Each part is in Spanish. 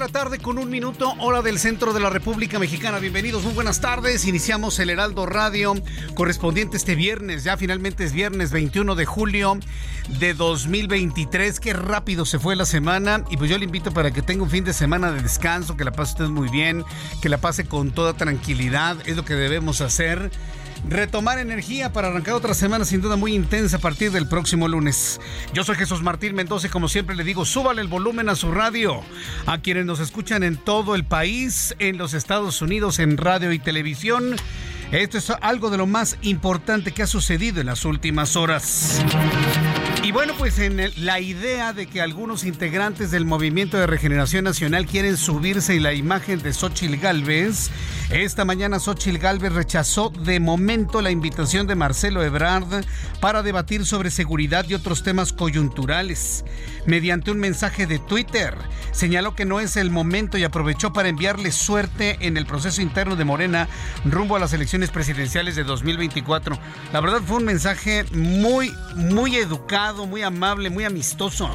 La tarde con un minuto, hora del centro de la República Mexicana. Bienvenidos, muy buenas tardes. Iniciamos el Heraldo Radio correspondiente este viernes. Ya finalmente es viernes 21 de julio de 2023. Qué rápido se fue la semana. Y pues yo le invito para que tenga un fin de semana de descanso, que la pase usted muy bien, que la pase con toda tranquilidad. Es lo que debemos hacer retomar energía para arrancar otra semana sin duda muy intensa a partir del próximo lunes. Yo soy Jesús Martín Mendoza y como siempre le digo, súbale el volumen a su radio. A quienes nos escuchan en todo el país, en los Estados Unidos, en radio y televisión. Esto es algo de lo más importante que ha sucedido en las últimas horas. Y bueno, pues en la idea de que algunos integrantes del Movimiento de Regeneración Nacional quieren subirse en la imagen de Xochil Gálvez, esta mañana Xochil Gálvez rechazó de momento la invitación de Marcelo Ebrard para debatir sobre seguridad y otros temas coyunturales. Mediante un mensaje de Twitter, señaló que no es el momento y aprovechó para enviarle suerte en el proceso interno de Morena rumbo a las elecciones presidenciales de 2024. La verdad fue un mensaje muy, muy educado, muy amable, muy amistoso.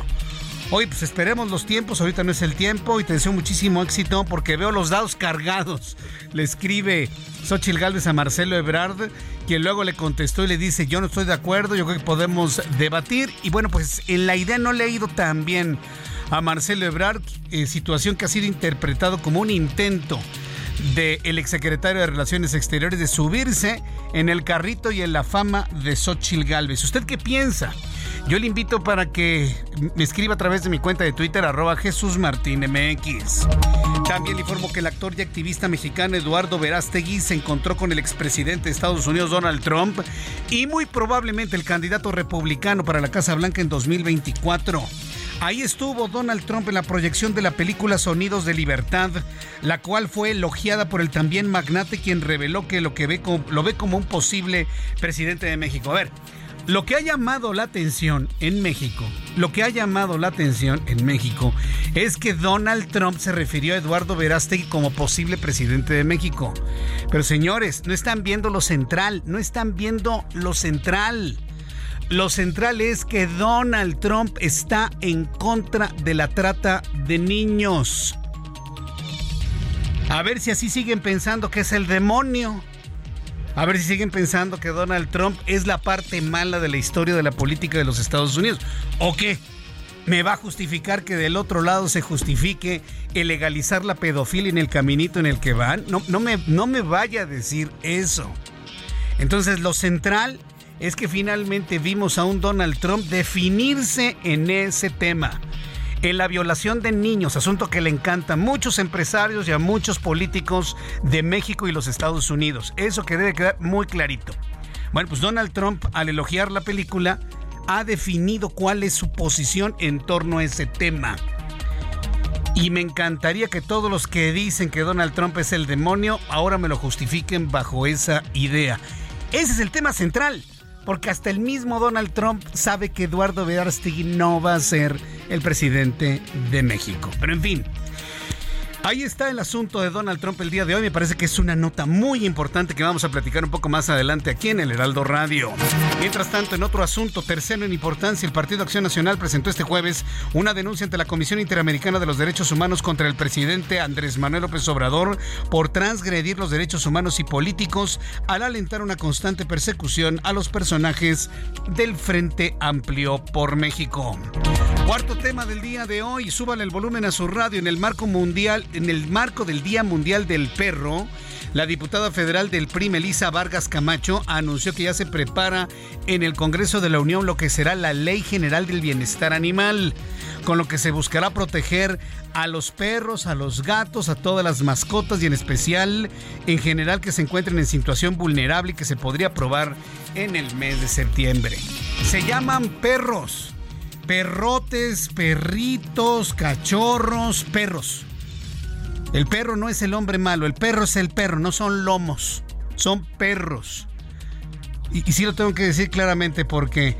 Hoy pues esperemos los tiempos, ahorita no es el tiempo y te deseo muchísimo éxito porque veo los dados cargados. Le escribe Xochil Gálvez a Marcelo Ebrard, quien luego le contestó y le dice, yo no estoy de acuerdo, yo creo que podemos debatir. Y bueno, pues en la idea no le ha ido tan bien a Marcelo Ebrard, eh, situación que ha sido interpretado como un intento del exsecretario de Relaciones Exteriores de subirse en el carrito y en la fama de Xochil Gálvez. ¿Usted qué piensa? Yo le invito para que me escriba a través de mi cuenta de Twitter, arroba Jesús MX. También le informo que el actor y activista mexicano Eduardo Verástegui se encontró con el expresidente de Estados Unidos, Donald Trump, y muy probablemente el candidato republicano para la Casa Blanca en 2024. Ahí estuvo Donald Trump en la proyección de la película Sonidos de Libertad, la cual fue elogiada por el también magnate quien reveló que lo que ve como, lo ve como un posible presidente de México. A ver, lo que ha llamado la atención en México, lo que ha llamado la atención en México es que Donald Trump se refirió a Eduardo Verástegui como posible presidente de México. Pero señores, no están viendo lo central, no están viendo lo central. Lo central es que Donald Trump está en contra de la trata de niños. A ver si así siguen pensando que es el demonio. A ver si siguen pensando que Donald Trump es la parte mala de la historia de la política de los Estados Unidos. ¿O qué? ¿Me va a justificar que del otro lado se justifique el legalizar la pedofilia en el caminito en el que van? No, no, me, no me vaya a decir eso. Entonces lo central es que finalmente vimos a un Donald Trump definirse en ese tema. En la violación de niños, asunto que le encanta a muchos empresarios y a muchos políticos de México y los Estados Unidos. Eso que debe quedar muy clarito. Bueno, pues Donald Trump, al elogiar la película, ha definido cuál es su posición en torno a ese tema. Y me encantaría que todos los que dicen que Donald Trump es el demonio, ahora me lo justifiquen bajo esa idea. Ese es el tema central, porque hasta el mismo Donald Trump sabe que Eduardo Verástegui no va a ser el presidente de México. Pero en fin, Ahí está el asunto de Donald Trump el día de hoy. Me parece que es una nota muy importante que vamos a platicar un poco más adelante aquí en el Heraldo Radio. Mientras tanto, en otro asunto, tercero en importancia, el Partido Acción Nacional presentó este jueves una denuncia ante la Comisión Interamericana de los Derechos Humanos contra el presidente Andrés Manuel López Obrador por transgredir los derechos humanos y políticos al alentar una constante persecución a los personajes del Frente Amplio por México. Cuarto tema del día de hoy, súbale el volumen a su radio en el marco mundial en el marco del Día Mundial del Perro, la diputada federal del PRI, Melissa Vargas Camacho, anunció que ya se prepara en el Congreso de la Unión lo que será la Ley General del Bienestar Animal, con lo que se buscará proteger a los perros, a los gatos, a todas las mascotas y en especial, en general, que se encuentren en situación vulnerable y que se podría aprobar en el mes de septiembre. Se llaman perros. Perrotes, perritos, cachorros, perros. El perro no es el hombre malo, el perro es el perro, no son lomos, son perros. Y, sí lo tengo que decir claramente porque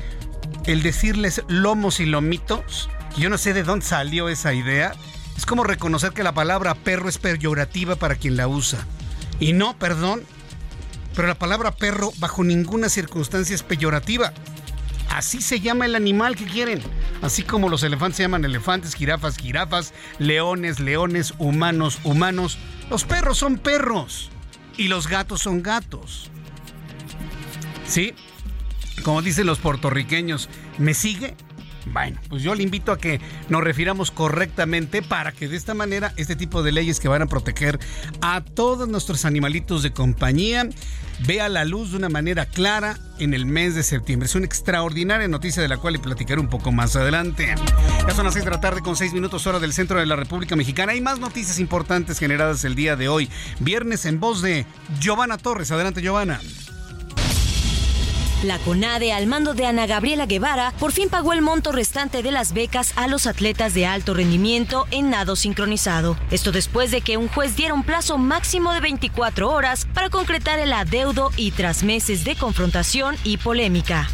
el decirles lomos y lomitos, yo no sé de dónde salió esa idea, es como reconocer que la palabra perro es peyorativa para quien la usa. Y no, perdón, pero la palabra perro bajo ninguna circunstancia es peyorativa. Así se llama el animal que quieren. Así como los elefantes se llaman elefantes, jirafas, jirafas, leones, leones, humanos, humanos. Los perros son perros. Y los gatos son gatos. ¿Sí? Como dicen los puertorriqueños, ¿me sigue? Bueno, pues yo le invito a que nos refiramos correctamente para que de esta manera este tipo de leyes que van a proteger a todos nuestros animalitos de compañía vea la luz de una manera clara en el mes de septiembre. Es una extraordinaria noticia de la cual le platicaré un poco más adelante. Ya son las 6 de la tarde con 6 minutos hora del centro de la República Mexicana. Hay más noticias importantes generadas el día de hoy. Viernes en voz de Giovanna Torres. Adelante, Giovanna. La CONADE, al mando de Ana Gabriela Guevara, por fin pagó el monto restante de las becas a los atletas de alto rendimiento en nado sincronizado. Esto después de que un juez diera un plazo máximo de 24 horas para concretar el adeudo y tras meses de confrontación y polémica.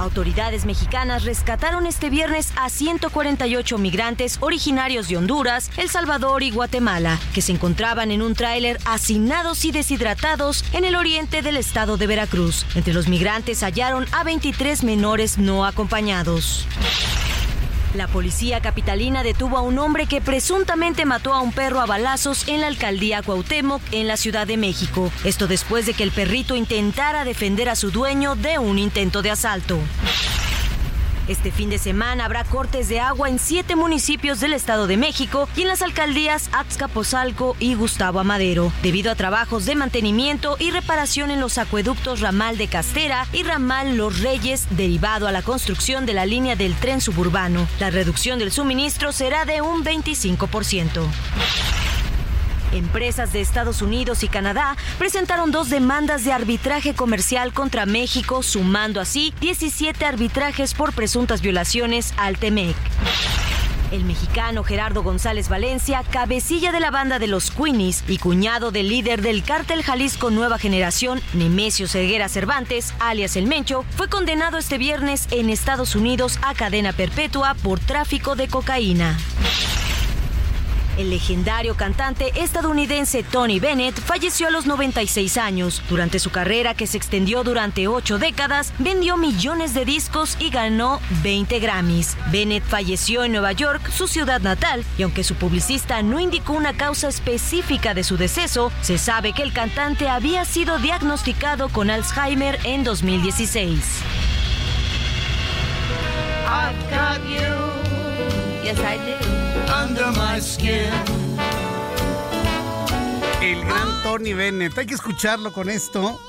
Autoridades mexicanas rescataron este viernes a 148 migrantes originarios de Honduras, El Salvador y Guatemala, que se encontraban en un tráiler hacinados y deshidratados en el oriente del estado de Veracruz. Entre los migrantes hallaron a 23 menores no acompañados. La policía capitalina detuvo a un hombre que presuntamente mató a un perro a balazos en la alcaldía Cuauhtémoc, en la Ciudad de México. Esto después de que el perrito intentara defender a su dueño de un intento de asalto. Este fin de semana habrá cortes de agua en siete municipios del Estado de México y en las alcaldías Azcapotzalco y Gustavo Amadero, debido a trabajos de mantenimiento y reparación en los acueductos Ramal de Castera y Ramal Los Reyes, derivado a la construcción de la línea del tren suburbano. La reducción del suministro será de un 25%. Empresas de Estados Unidos y Canadá presentaron dos demandas de arbitraje comercial contra México, sumando así 17 arbitrajes por presuntas violaciones al TEMEC. El mexicano Gerardo González Valencia, cabecilla de la banda de los Queenies y cuñado del líder del cártel Jalisco Nueva Generación, Nemesio Ceguera Cervantes, alias El Mencho, fue condenado este viernes en Estados Unidos a cadena perpetua por tráfico de cocaína. El legendario cantante estadounidense Tony Bennett falleció a los 96 años. Durante su carrera, que se extendió durante ocho décadas, vendió millones de discos y ganó 20 Grammys. Bennett falleció en Nueva York, su ciudad natal, y aunque su publicista no indicó una causa específica de su deceso, se sabe que el cantante había sido diagnosticado con Alzheimer en 2016. Yes, I do. El gran Tony Bennett. Hay que escucharlo con esto,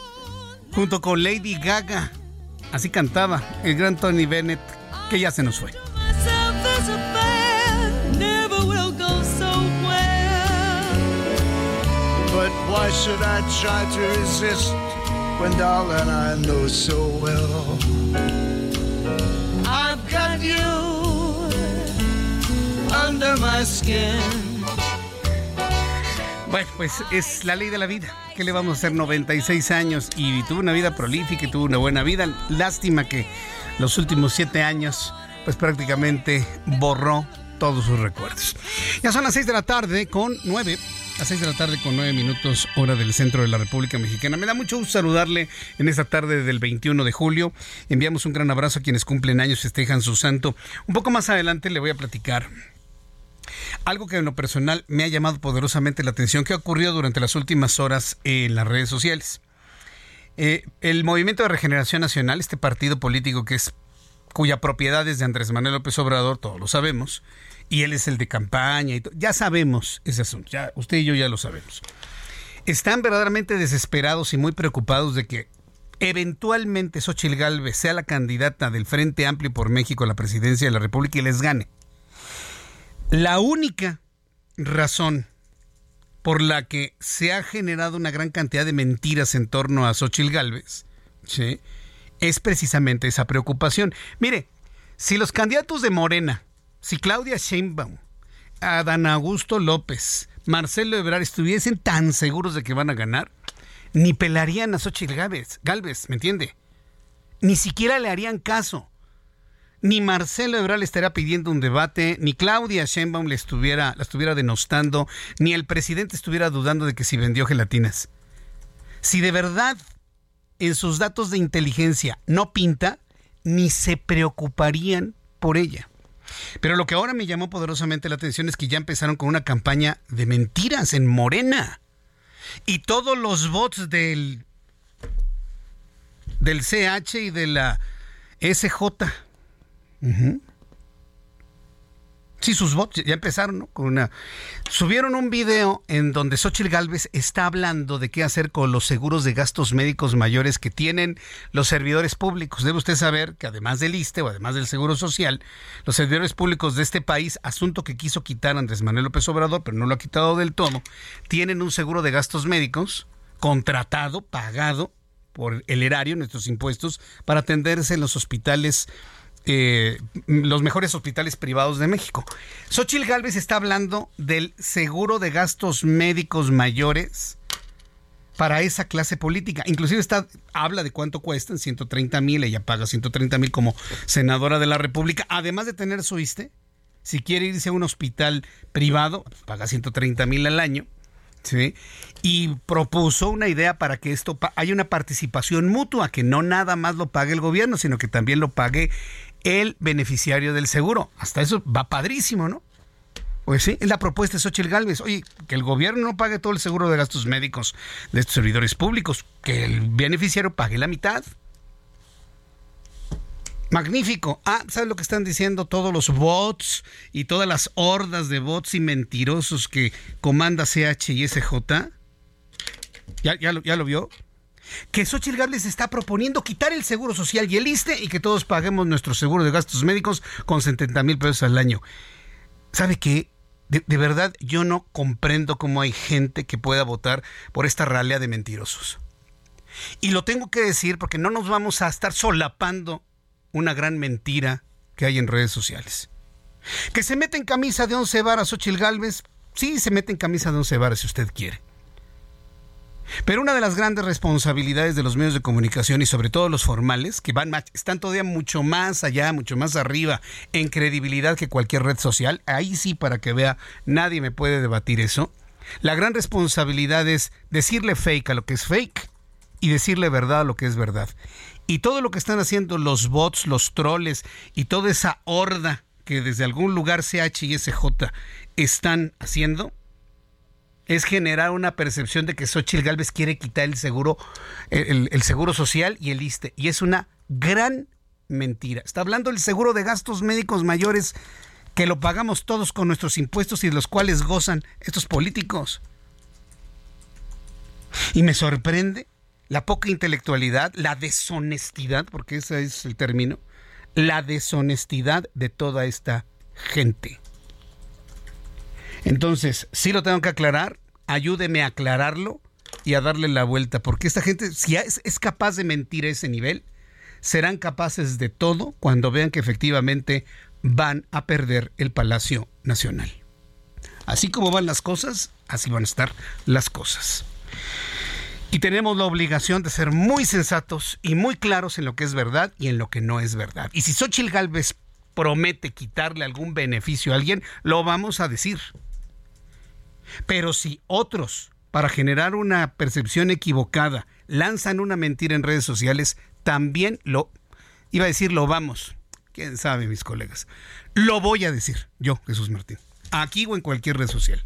junto con Lady Gaga. Así cantaba el gran Tony Bennett, que ya se nos fue. But why should I try to resist when darling I know so well I've got you bueno, pues es la ley de la vida. ¿Qué le vamos a hacer? 96 años y tuvo una vida prolífica y tuvo una buena vida. Lástima que los últimos siete años, pues prácticamente borró todos sus recuerdos. Ya son las 6 de la tarde con 9. A 6 de la tarde con 9 minutos, hora del centro de la República Mexicana. Me da mucho gusto saludarle en esta tarde del 21 de julio. Enviamos un gran abrazo a quienes cumplen años, festejan su santo. Un poco más adelante le voy a platicar algo que en lo personal me ha llamado poderosamente la atención que ha ocurrido durante las últimas horas en las redes sociales. Eh, el Movimiento de Regeneración Nacional, este partido político que es cuya propiedad es de Andrés Manuel López Obrador, todos lo sabemos, y él es el de campaña, y ya sabemos ese asunto, ya, usted y yo ya lo sabemos. Están verdaderamente desesperados y muy preocupados de que eventualmente Xochitl Galvez sea la candidata del Frente Amplio por México a la presidencia de la República y les gane. La única razón por la que se ha generado una gran cantidad de mentiras en torno a Xochitl Galvez, ¿sí? es precisamente esa preocupación. Mire, si los candidatos de Morena, si Claudia Sheinbaum, Adán Augusto López, Marcelo Ebrard estuviesen tan seguros de que van a ganar, ni pelarían a Xochitl Galvez, ¿me entiende? Ni siquiera le harían caso. Ni Marcelo Ebrard le estaría pidiendo un debate, ni Claudia Sheinbaum le estuviera, la estuviera denostando, ni el presidente estuviera dudando de que si vendió gelatinas. Si de verdad en sus datos de inteligencia no pinta, ni se preocuparían por ella. Pero lo que ahora me llamó poderosamente la atención es que ya empezaron con una campaña de mentiras en Morena. Y todos los bots del, del CH y de la SJ. Sí, sus bots ya empezaron, ¿no? Con una... Subieron un video en donde Xochitl Galvez está hablando de qué hacer con los seguros de gastos médicos mayores que tienen los servidores públicos. Debe usted saber que además del ISTE o además del Seguro Social, los servidores públicos de este país, asunto que quiso quitar Andrés Manuel López Obrador, pero no lo ha quitado del todo, tienen un seguro de gastos médicos contratado, pagado por el erario, nuestros impuestos, para atenderse en los hospitales eh, los mejores hospitales privados de México. Xochil Gálvez está hablando del seguro de gastos médicos mayores para esa clase política. Inclusive está, habla de cuánto cuestan, 130 mil, ella paga 130 mil como senadora de la República, además de tener su ISTE, si quiere irse a un hospital privado, paga 130 mil al año. ¿Sí? Y propuso una idea para que esto haya una participación mutua, que no nada más lo pague el gobierno, sino que también lo pague el beneficiario del seguro. Hasta eso va padrísimo, ¿no? Pues sí, es la propuesta de Xochitl Galvez. Oye, que el gobierno no pague todo el seguro de gastos médicos de estos servidores públicos, que el beneficiario pague la mitad. Magnífico. Ah, ¿sabes lo que están diciendo todos los bots y todas las hordas de bots y mentirosos que comanda CH y SJ? ¿Ya, ya, lo, ya lo vio? que Xochitl Gálvez está proponiendo quitar el seguro social y el ISTE y que todos paguemos nuestro seguro de gastos médicos con 70 mil pesos al año. ¿Sabe qué? De, de, verdad, yo no comprendo cómo hay gente que pueda votar por esta ralea de mentirosos. Y lo tengo que decir porque no nos vamos a estar solapando una gran mentira que hay en redes sociales. Que se mete en camisa de once varas Xochitl Galvez, sí, se mete en camisa de once varas si usted quiere. Pero una de las grandes responsabilidades de los medios de comunicación y sobre todo los formales, que van están todavía mucho más allá, mucho más arriba en credibilidad que cualquier red social, ahí sí para que vea, nadie me puede debatir eso. La gran responsabilidad es decirle fake a lo que es fake y decirle verdad a lo que es verdad. Y todo lo que están haciendo los bots, los troles y toda esa horda que desde algún lugar CH y SJ están haciendo, es generar una percepción de que Xochitl Galvez quiere quitar el seguro, el, seguro social y el ISTE. Y es una gran mentira. Está hablando del seguro de gastos médicos mayores que lo pagamos todos con nuestros impuestos y de los cuales gozan estos políticos. Y me sorprende la poca intelectualidad, la deshonestidad, porque ese es el término, la deshonestidad de toda esta gente. Entonces, sí lo tengo que aclarar, ayúdeme a aclararlo y a darle la vuelta, porque esta gente, si es, es, capaz de mentir a ese nivel, serán capaces de todo cuando vean que efectivamente van a perder el Palacio Nacional. Así como van las cosas, así van a estar las cosas. Y tenemos la obligación de ser muy sensatos y muy claros en lo que es verdad y en lo que no es verdad. Y si Xochitl Galvez promete quitarle algún beneficio a alguien, lo vamos a decir. Pero si otros, para generar una percepción equivocada, lanzan una mentira en redes sociales, también lo, iba a decir lo vamos, quién sabe mis colegas, lo voy a decir yo, Jesús Martín, aquí o en cualquier red social.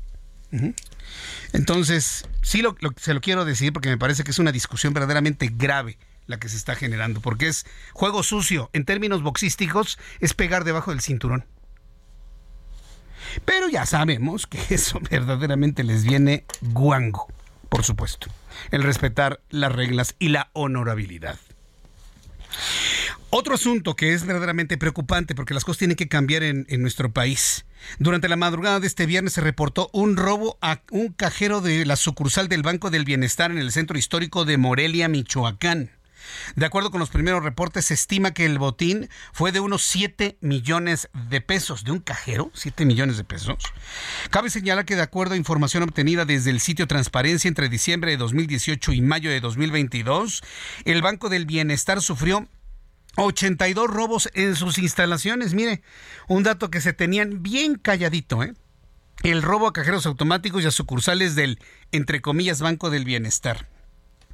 Entonces, sí se lo quiero decir porque me parece que es una discusión verdaderamente grave la que se está generando, porque es juego sucio. En términos boxísticos, es pegar debajo del cinturón. Pero ya sabemos que eso verdaderamente les viene guango, por supuesto. El respetar las reglas y la honorabilidad. Otro asunto que es verdaderamente preocupante porque las cosas tienen que cambiar en, nuestro país. Durante la madrugada de este viernes se reportó un robo a un cajero de la sucursal del Banco del Bienestar en el centro histórico de Morelia, Michoacán. De acuerdo con los primeros reportes, se estima que el botín fue de unos 7 millones de pesos. ¿De un cajero? 7 millones de pesos. Cabe señalar que de acuerdo a información obtenida desde el sitio Transparencia entre diciembre de 2018 y mayo de 2022, el Banco del Bienestar sufrió 82 robos en sus instalaciones. Mire, un dato que se tenían bien calladito, ¿eh? El robo a cajeros automáticos y a sucursales del, entre comillas, Banco del Bienestar.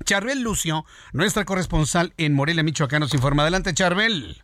Charbel Lucio, nuestra corresponsal en Morelia, Michoacán, nos informa. Adelante, Charbel.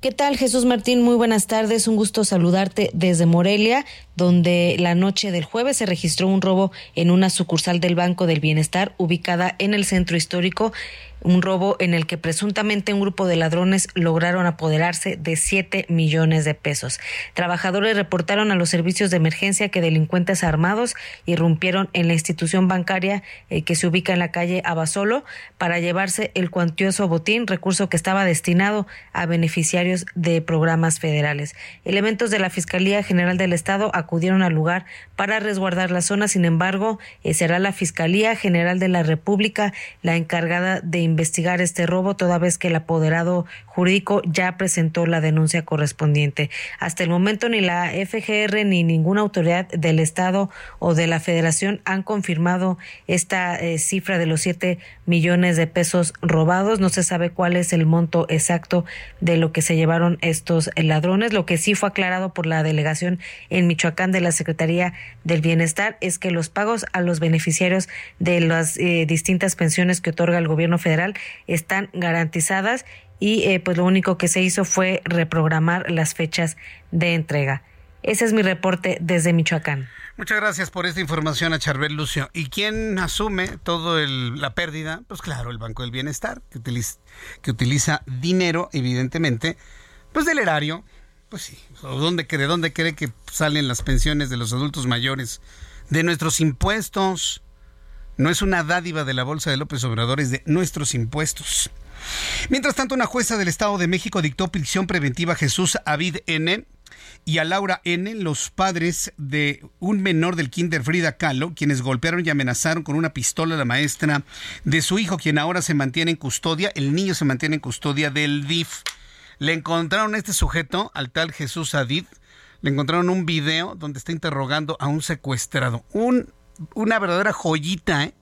¿Qué tal, Jesús Martín? Muy buenas tardes. Un gusto saludarte desde Morelia, donde la noche del jueves se registró un robo en una sucursal del Banco del Bienestar ubicada en el centro histórico un robo en el que presuntamente un grupo de ladrones lograron apoderarse de 7 millones de pesos. Trabajadores reportaron a los servicios de emergencia que delincuentes armados irrumpieron en la institución bancaria eh, que se ubica en la calle Abasolo para llevarse el cuantioso botín, recurso que estaba destinado a beneficiarios de programas federales. Elementos de la Fiscalía General del Estado acudieron al lugar para resguardar la zona, sin embargo, eh, será la Fiscalía General de la República la encargada de investigar este robo, toda vez que el apoderado jurídico ya presentó la denuncia correspondiente. Hasta el momento ni la FGR ni ninguna autoridad del Estado o de la Federación han confirmado esta eh, cifra de los siete millones de pesos robados. No se sabe cuál es el monto exacto de lo que se llevaron estos ladrones. Lo que sí fue aclarado por la delegación en Michoacán de la Secretaría del Bienestar es que los pagos a los beneficiarios de las eh, distintas pensiones que otorga el gobierno federal están garantizadas y eh, pues lo único que se hizo fue reprogramar las fechas de entrega. Ese es mi reporte desde Michoacán. Muchas gracias por esta información a Charbel Lucio. ¿Y quién asume toda la pérdida? Pues claro, el Banco del Bienestar, que utiliza, dinero, evidentemente, pues del erario. Pues sí, ¿dónde, ¿de dónde cree que salen las pensiones de los adultos mayores? De nuestros impuestos. No es una dádiva de la Bolsa de López Obrador, es de nuestros impuestos. Mientras tanto, una jueza del Estado de México dictó prisión preventiva a Jesús Avid N. y a Laura N., los padres de un menor del Kinder Frida Kahlo, quienes golpearon y amenazaron con una pistola a la maestra de su hijo, quien ahora se mantiene en custodia. El niño se mantiene en custodia del DIF. Le encontraron a este sujeto, al tal Jesús Avid, le encontraron un video donde está interrogando a un secuestrado. Un una verdadera joyita, ¿eh?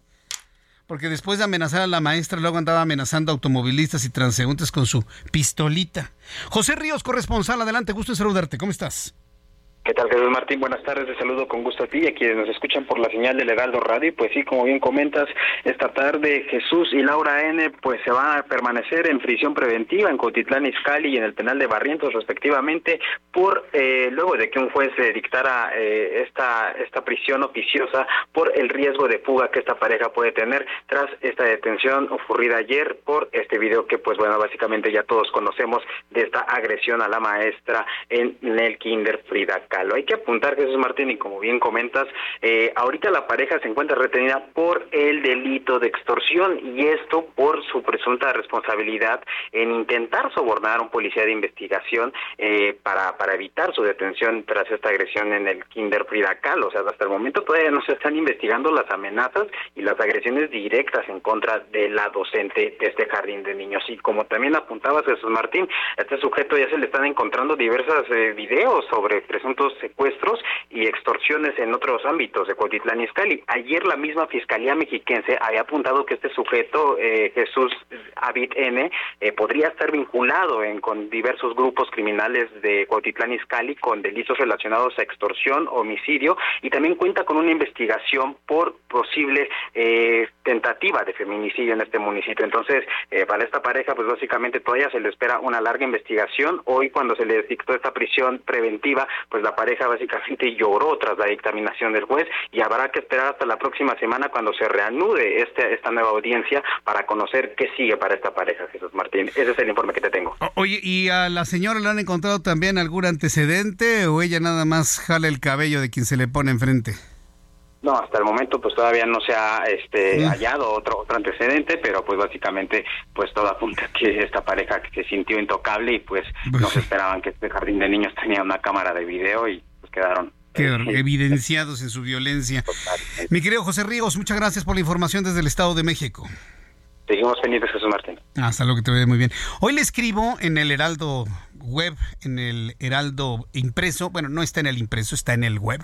Porque después de amenazar a la maestra, luego andaba amenazando automovilistas y transeúntes con su pistolita. José Ríos, corresponsal, adelante, gusto en saludarte. ¿Cómo estás? ¿Qué tal, Jesús Martín? Buenas tardes, te saludo con gusto a ti y a quienes nos escuchan por la señal de Legaldo Radio. Pues sí, como bien comentas, esta tarde Jesús y Laura N. pues se van a permanecer en prisión preventiva en Cotitlán, Izcalli y en el penal de Barrientos, respectivamente, por eh, luego de que un juez dictara eh, esta, esta prisión oficiosa por el riesgo de fuga que esta pareja puede tener tras esta detención ocurrida ayer por este video que, pues bueno, básicamente ya todos conocemos de esta agresión a la maestra en el Kinder Frida lo Hay que apuntar, Jesús Martín, y como bien comentas, eh, ahorita la pareja se encuentra retenida por el delito de extorsión y esto por su presunta responsabilidad en intentar sobornar a un policía de investigación eh, para, evitar su detención tras esta agresión en el Kinder Frida. O sea, hasta el momento todavía no se están investigando las amenazas y las agresiones directas en contra de la docente de este jardín de niños. Y como también apuntabas, Jesús Martín, a este sujeto ya se le están encontrando diversos eh, videos sobre presuntos secuestros y extorsiones en otros ámbitos de Cuautitlán Izcalli. Ayer la misma Fiscalía Mexiquense había apuntado que este sujeto, eh, Jesús Abid N., eh, podría estar vinculado en, con diversos grupos criminales de Cuautitlán Izcalli con delitos relacionados a extorsión, homicidio y también cuenta con una investigación por posible eh, tentativa de feminicidio en este municipio. Entonces, para esta pareja, pues básicamente todavía se le espera una larga investigación. Hoy, cuando se le dictó esta prisión preventiva, pues la pareja básicamente lloró tras la dictaminación del juez y habrá que esperar hasta la próxima semana cuando se reanude este, esta nueva audiencia para conocer qué sigue para esta pareja, Jesús Martín. Ese es el informe que te tengo. Oye, ¿y a la señora le han encontrado también algún antecedente o ella nada más jala el cabello de quien se le pone enfrente? No, hasta el momento pues todavía no se ha este, hallado otro otro antecedente, pero pues básicamente pues todo apunta que esta pareja que se sintió intocable y pues no se esperaban que este jardín de niños tenía una cámara de video y pues quedaron Quedaron evidenciados en su violencia. Mi querido José Ríos, muchas gracias por la información desde el Estado de México. Seguimos pendientes, Jesús Martín. Hasta luego, que te vaya muy bien. Hoy le escribo en el Heraldo Web, en el Heraldo impreso. Bueno, no está en el impreso, está en el web.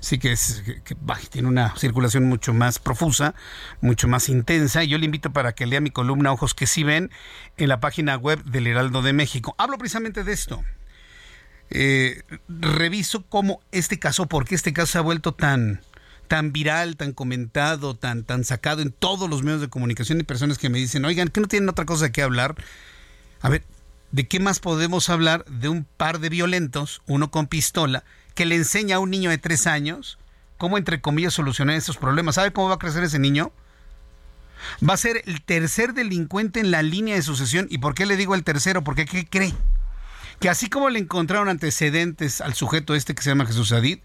Así que, es, que, tiene una circulación mucho más profusa, mucho más intensa. Y yo le invito para que lea mi columna Ojos que sí ven en la página web del Heraldo de México. Hablo precisamente de esto. Eh, reviso cómo este caso, porque este caso se ha vuelto tan tan viral, tan comentado, tan, tan sacado en todos los medios de comunicación y personas que me dicen, oigan, que no tienen otra cosa que hablar. A ver, ¿de qué más podemos hablar de un par de violentos, uno con pistola, que le enseña a un niño de tres años cómo, entre comillas, solucionar esos problemas? ¿Sabe cómo va a crecer ese niño? Va a ser el tercer delincuente en la línea de sucesión. ¿Y por qué le digo el tercero? Porque ¿qué cree? Que así como le encontraron antecedentes al sujeto este que se llama Jesús Adid,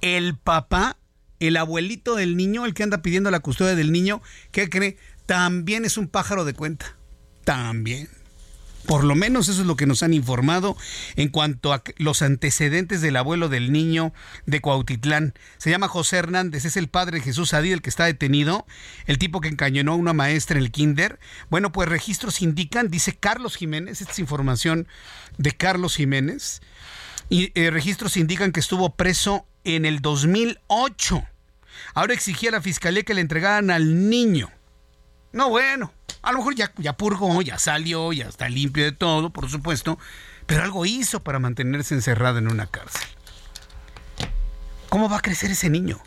el papá el abuelito del niño, el que anda pidiendo la custodia del niño, ¿qué cree? También es un pájaro de cuenta. También. Por lo menos eso es lo que nos han informado en cuanto a los antecedentes del abuelo del niño de Cuautitlán. Se llama José Hernández, es el padre de Jesús Adí, el que está detenido, el tipo que encañonó a una maestra en el kinder. Bueno, pues registros indican, dice Carlos Jiménez, esta es información de Carlos Jiménez, y eh, registros indican que estuvo preso en el 2008. Ahora exigía a la fiscalía que le entregaran al niño. No, bueno, a lo mejor ya, ya purgó, ya salió, ya está limpio de todo, por supuesto, pero algo hizo para mantenerse encerrado en una cárcel. ¿Cómo va a crecer ese niño?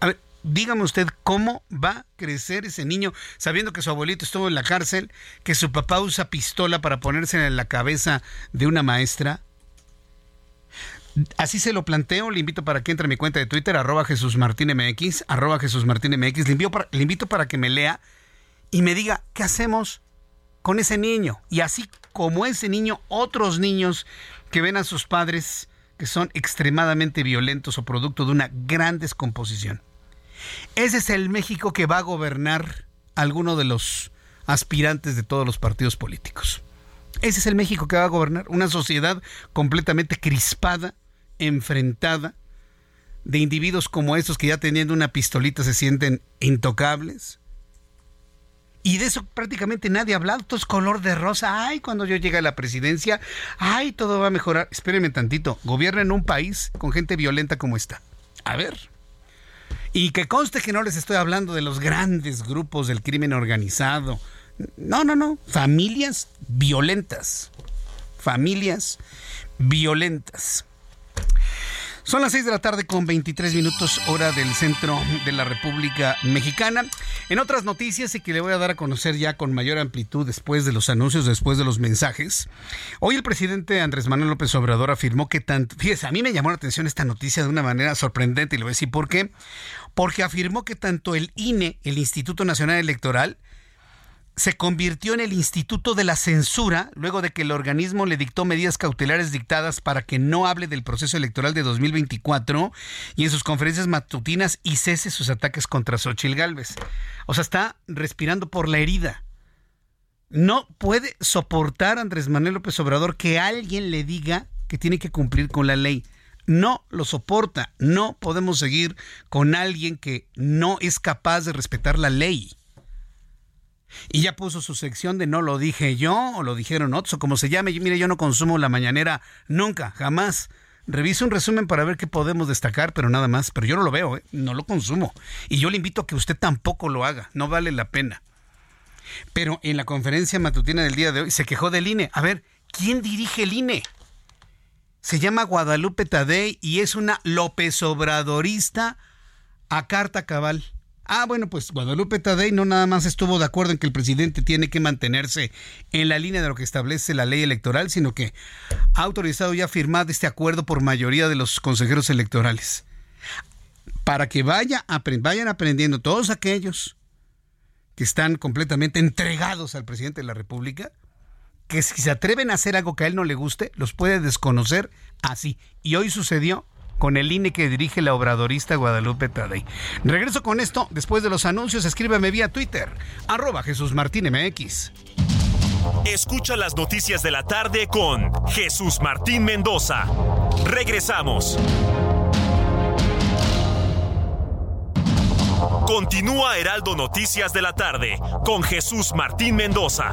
A ver, dígame usted cómo va a crecer ese niño sabiendo que su abuelito estuvo en la cárcel, que su papá usa pistola para ponerse en la cabeza de una maestra. Así se lo planteo, le invito para que entre a mi cuenta de Twitter, arroba Jesús MX, arroba Jesús MX, le, le invito para que me lea y me diga qué hacemos con ese niño. Y así como ese niño, otros niños que ven a sus padres que son extremadamente violentos o producto de una gran descomposición. Ese es el México que va a gobernar alguno de los aspirantes de todos los partidos políticos. Ese es el México que va a gobernar, una sociedad completamente crispada, enfrentada de individuos como estos que ya teniendo una pistolita se sienten intocables. Y de eso prácticamente nadie ha hablado. Todo es color de rosa. Ay, cuando yo llegue a la presidencia, ay, todo va a mejorar. Espérenme tantito. Gobiernen un país con gente violenta como esta. A ver. Y que conste que no les estoy hablando de los grandes grupos del crimen organizado. No, no, no. Familias violentas. Familias violentas. Son las 6 de la tarde con 23 minutos hora del centro de la República Mexicana. En otras noticias y que le voy a dar a conocer ya con mayor amplitud después de los anuncios, después de los mensajes. Hoy el presidente Andrés Manuel López Obrador afirmó que tanto... Fíjese, a mí me llamó la atención esta noticia de una manera sorprendente y le voy a decir por qué. Porque afirmó que tanto el INE, el Instituto Nacional Electoral, se convirtió en el Instituto de la Censura luego de que el organismo le dictó medidas cautelares dictadas para que no hable del proceso electoral de 2024 y en sus conferencias matutinas y cese sus ataques contra Xochil Gálvez. O sea, está respirando por la herida. No puede soportar Andrés Manuel López Obrador que alguien le diga que tiene que cumplir con la ley. No lo soporta. No podemos seguir con alguien que no es capaz de respetar la ley. Y ya puso su sección de no lo dije yo o lo dijeron otros o como se llame. Mire, yo no consumo la mañanera nunca, jamás. Revise un resumen para ver qué podemos destacar, pero nada más. Pero yo no lo veo, ¿eh? no lo consumo. Y yo le invito a que usted tampoco lo haga. No vale la pena. Pero en la conferencia matutina del día de hoy se quejó del INE. A ver, ¿quién dirige el INE? Se llama Guadalupe Tadei y es una López Obradorista a carta cabal. Ah, bueno, pues Guadalupe Tadei no nada más estuvo de acuerdo en que el presidente tiene que mantenerse en la línea de lo que establece la ley electoral, sino que ha autorizado ya firmar este acuerdo por mayoría de los consejeros electorales. Para que vaya, vayan aprendiendo todos aquellos que están completamente entregados al presidente de la República, que si se atreven a hacer algo que a él no le guste, los puede desconocer así. Y hoy sucedió con el INE que dirige la obradorista Guadalupe Tadei. Regreso con esto después de los anuncios. Escríbeme vía Twitter, arroba Jesús Martín MX. Escucha las noticias de la tarde con Jesús Martín Mendoza. Regresamos. Continúa Heraldo Noticias de la tarde con Jesús Martín Mendoza.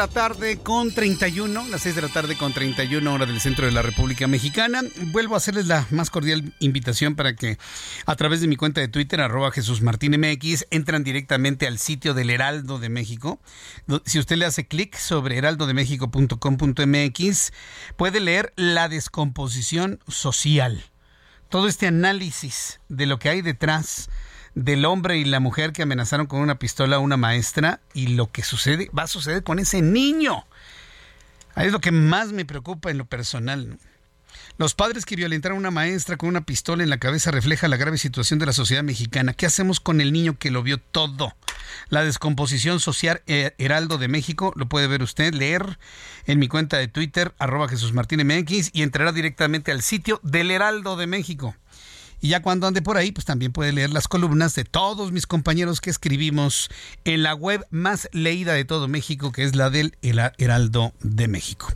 La tarde con 31, las 6 de la tarde con 31 hora del centro de la República Mexicana. Vuelvo a hacerles la más cordial invitación para que a través de mi cuenta de Twitter, arroba Jesús Martín MX, entran directamente al sitio del Heraldo de México. Si usted le hace clic sobre heraldodemexico.com.mx, puede leer la descomposición social. Todo este análisis de lo que hay detrás del hombre y la mujer que amenazaron con una pistola a una maestra y lo que sucede va a suceder con ese niño. Ahí es lo que más me preocupa en lo personal. Los padres que violentaron a una maestra con una pistola en la cabeza refleja la grave situación de la sociedad mexicana. ¿Qué hacemos con el niño que lo vio todo? La descomposición social eh, Heraldo de México, lo puede ver usted, leer en mi cuenta de Twitter, arroba Jesús Martín MX, y entrará directamente al sitio del Heraldo de México. Y ya cuando ande por ahí, pues también puede leer las columnas de todos mis compañeros que escribimos en la web más leída de todo México, que es la del Heraldo de México.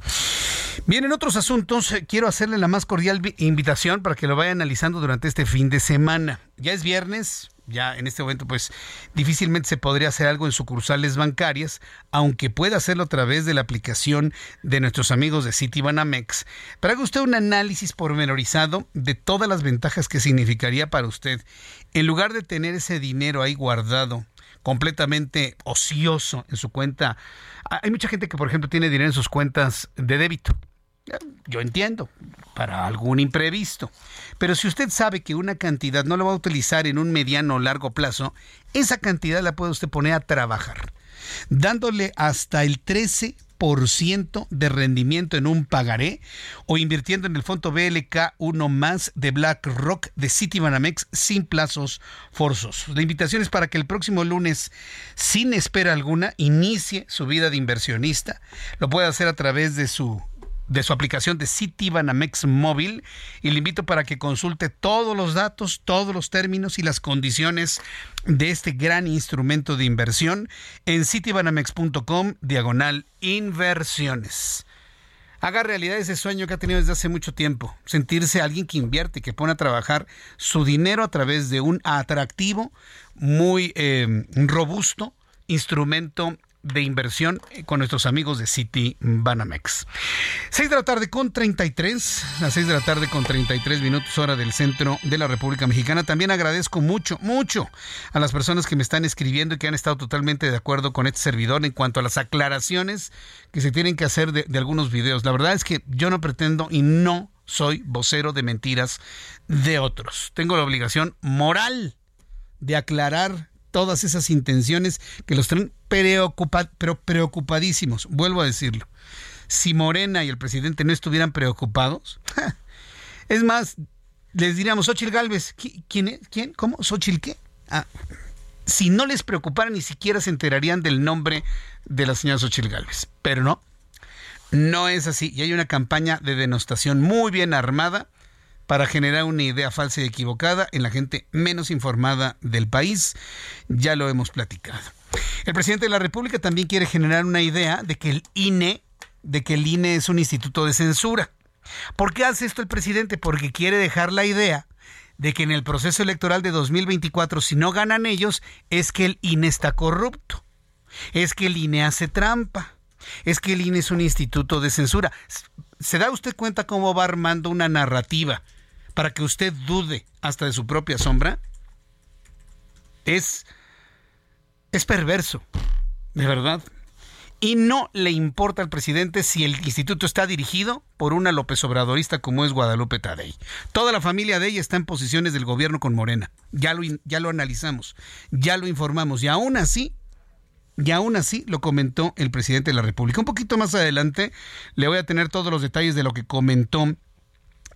Bien, en otros asuntos, eh, quiero hacerle la más cordial invitación para que lo vaya analizando durante este fin de semana. Ya es viernes, ya en este momento pues difícilmente se podría hacer algo en sucursales bancarias, aunque pueda hacerlo a través de la aplicación de nuestros amigos de Citibanamex. Pero haga usted un análisis pormenorizado de todas las ventajas que significaría para usted. En lugar de tener ese dinero ahí guardado, completamente ocioso en su cuenta, hay mucha gente que por ejemplo tiene dinero en sus cuentas de débito yo entiendo, para algún imprevisto. Pero si usted sabe que una cantidad no la va a utilizar en un mediano o largo plazo, esa cantidad la puede usted poner a trabajar, dándole hasta el 13% de rendimiento en un pagaré o invirtiendo en el fondo BLK 1 más de BlackRock de Citibanamex sin plazos forzosos. La invitación es para que el próximo lunes, sin espera alguna, inicie su vida de inversionista. Lo puede hacer a través de su de su aplicación de Citibanamex móvil y le invito para que consulte todos los datos, todos los términos y las condiciones de este gran instrumento de inversión en citibanamex.com diagonal inversiones. Haga realidad ese sueño que ha tenido desde hace mucho tiempo, sentirse alguien que invierte, que pone a trabajar su dinero a través de un atractivo, muy eh, robusto instrumento de inversión con nuestros amigos de City Banamex. 6 de la tarde con 33, las 6 de la tarde con 33 minutos hora del centro de la República Mexicana. También agradezco mucho, mucho a las personas que me están escribiendo y que han estado totalmente de acuerdo con este servidor en cuanto a las aclaraciones que se tienen que hacer de, de algunos videos. La verdad es que yo no pretendo y no soy vocero de mentiras de otros. Tengo la obligación moral de aclarar todas esas intenciones que los traen pero preocupadísimos, vuelvo a decirlo. si Morena y el presidente no estuvieran preocupados. Es más, les diríamos, Xochitl Galvez, ¿quién es? ¿Quién? ¿Cómo? ¿Xochitl qué? Ah, si no les preocupara, ni siquiera se enterarían del nombre de la señora Xochitl Galvez. Pero no, no es así. Y hay una campaña de denostación muy bien armada para generar una idea falsa y equivocada en la gente menos informada del país. Ya lo hemos platicado. El presidente de la República también quiere generar una idea de que el INE, de que el INE es un instituto de censura. ¿Por qué hace esto el presidente? Porque quiere dejar la idea de que en el proceso electoral de 2024, si no ganan ellos, es que el INE está corrupto, es que el INE hace trampa, es que el INE es un instituto de censura. ¿Se da usted cuenta cómo va armando una narrativa para que usted dude hasta de su propia sombra? Es, es perverso, de verdad y no le importa al presidente si el instituto está dirigido por una López Obradorista como es Guadalupe Tadei. Toda la familia de ella está en posiciones del gobierno con Morena. Ya lo, ya lo analizamos, ya lo informamos y aún así y aún así lo comentó el presidente de la República. Un poquito más adelante le voy a tener todos los detalles de lo que comentó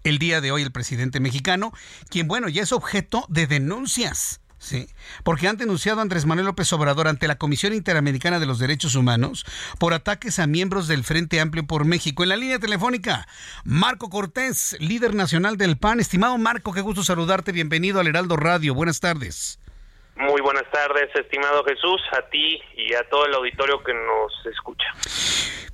el día de hoy el presidente mexicano, quien, bueno, ya es objeto de denuncias Sí, porque han denunciado a Andrés Manuel López Obrador ante la Comisión Interamericana de los Derechos Humanos por ataques a miembros del Frente Amplio por México. En la línea telefónica, Marco Cortés, líder nacional del PAN. Estimado Marco, qué gusto saludarte. Bienvenido al Heraldo Radio. Buenas tardes. Muy buenas tardes, estimado Jesús, a ti y a todo el auditorio que nos escucha.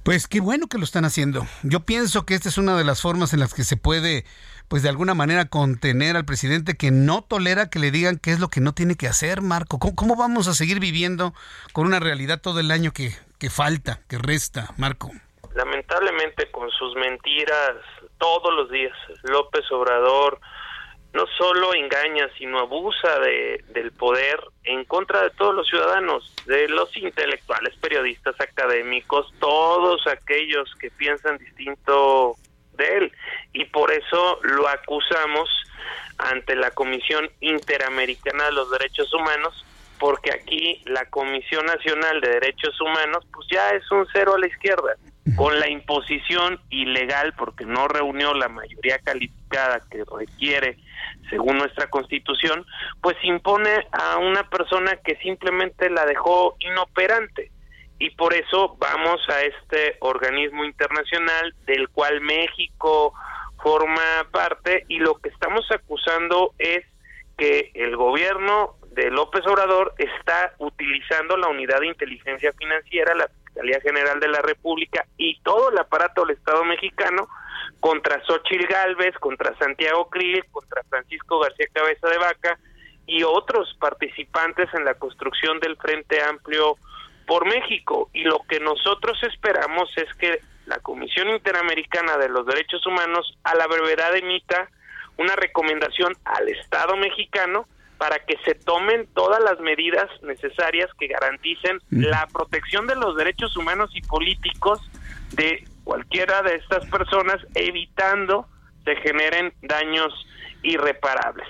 Pues qué bueno que lo están haciendo. Yo pienso que esta es una de las formas en las que se puede pues de alguna manera contener al presidente que no tolera que le digan qué es lo que no tiene que hacer, Marco. ¿Cómo, vamos a seguir viviendo con una realidad todo el año que, que falta, que resta, Marco? Lamentablemente con sus mentiras todos los días, López Obrador no solo engaña, sino abusa de, del poder en contra de todos los ciudadanos, de los intelectuales, periodistas, académicos, todos aquellos que piensan distinto de él. Y por eso lo acusamos ante la Comisión Interamericana de los Derechos Humanos porque aquí la Comisión Nacional de Derechos Humanos pues ya es un cero a la izquierda con la imposición ilegal porque no reunió la mayoría calificada que requiere según nuestra constitución, pues impone a una persona que simplemente la dejó inoperante. Y por eso vamos a este organismo internacional del cual México forma parte y lo que estamos acusando es que el gobierno de López Obrador está utilizando la unidad de inteligencia financiera, la Fiscalía General de la República y todo el aparato del Estado mexicano contra Xochil Gálvez, contra Santiago Krill, contra Francisco García Cabeza de Vaca y otros participantes en la construcción del Frente Amplio por México. Y lo que nosotros esperamos es que la Comisión Interamericana de los Derechos Humanos a la brevedad emita una recomendación al Estado mexicano para que se tomen todas las medidas necesarias que garanticen la protección de los derechos humanos y políticos de cualquiera de estas personas, evitando se generen daños irreparables.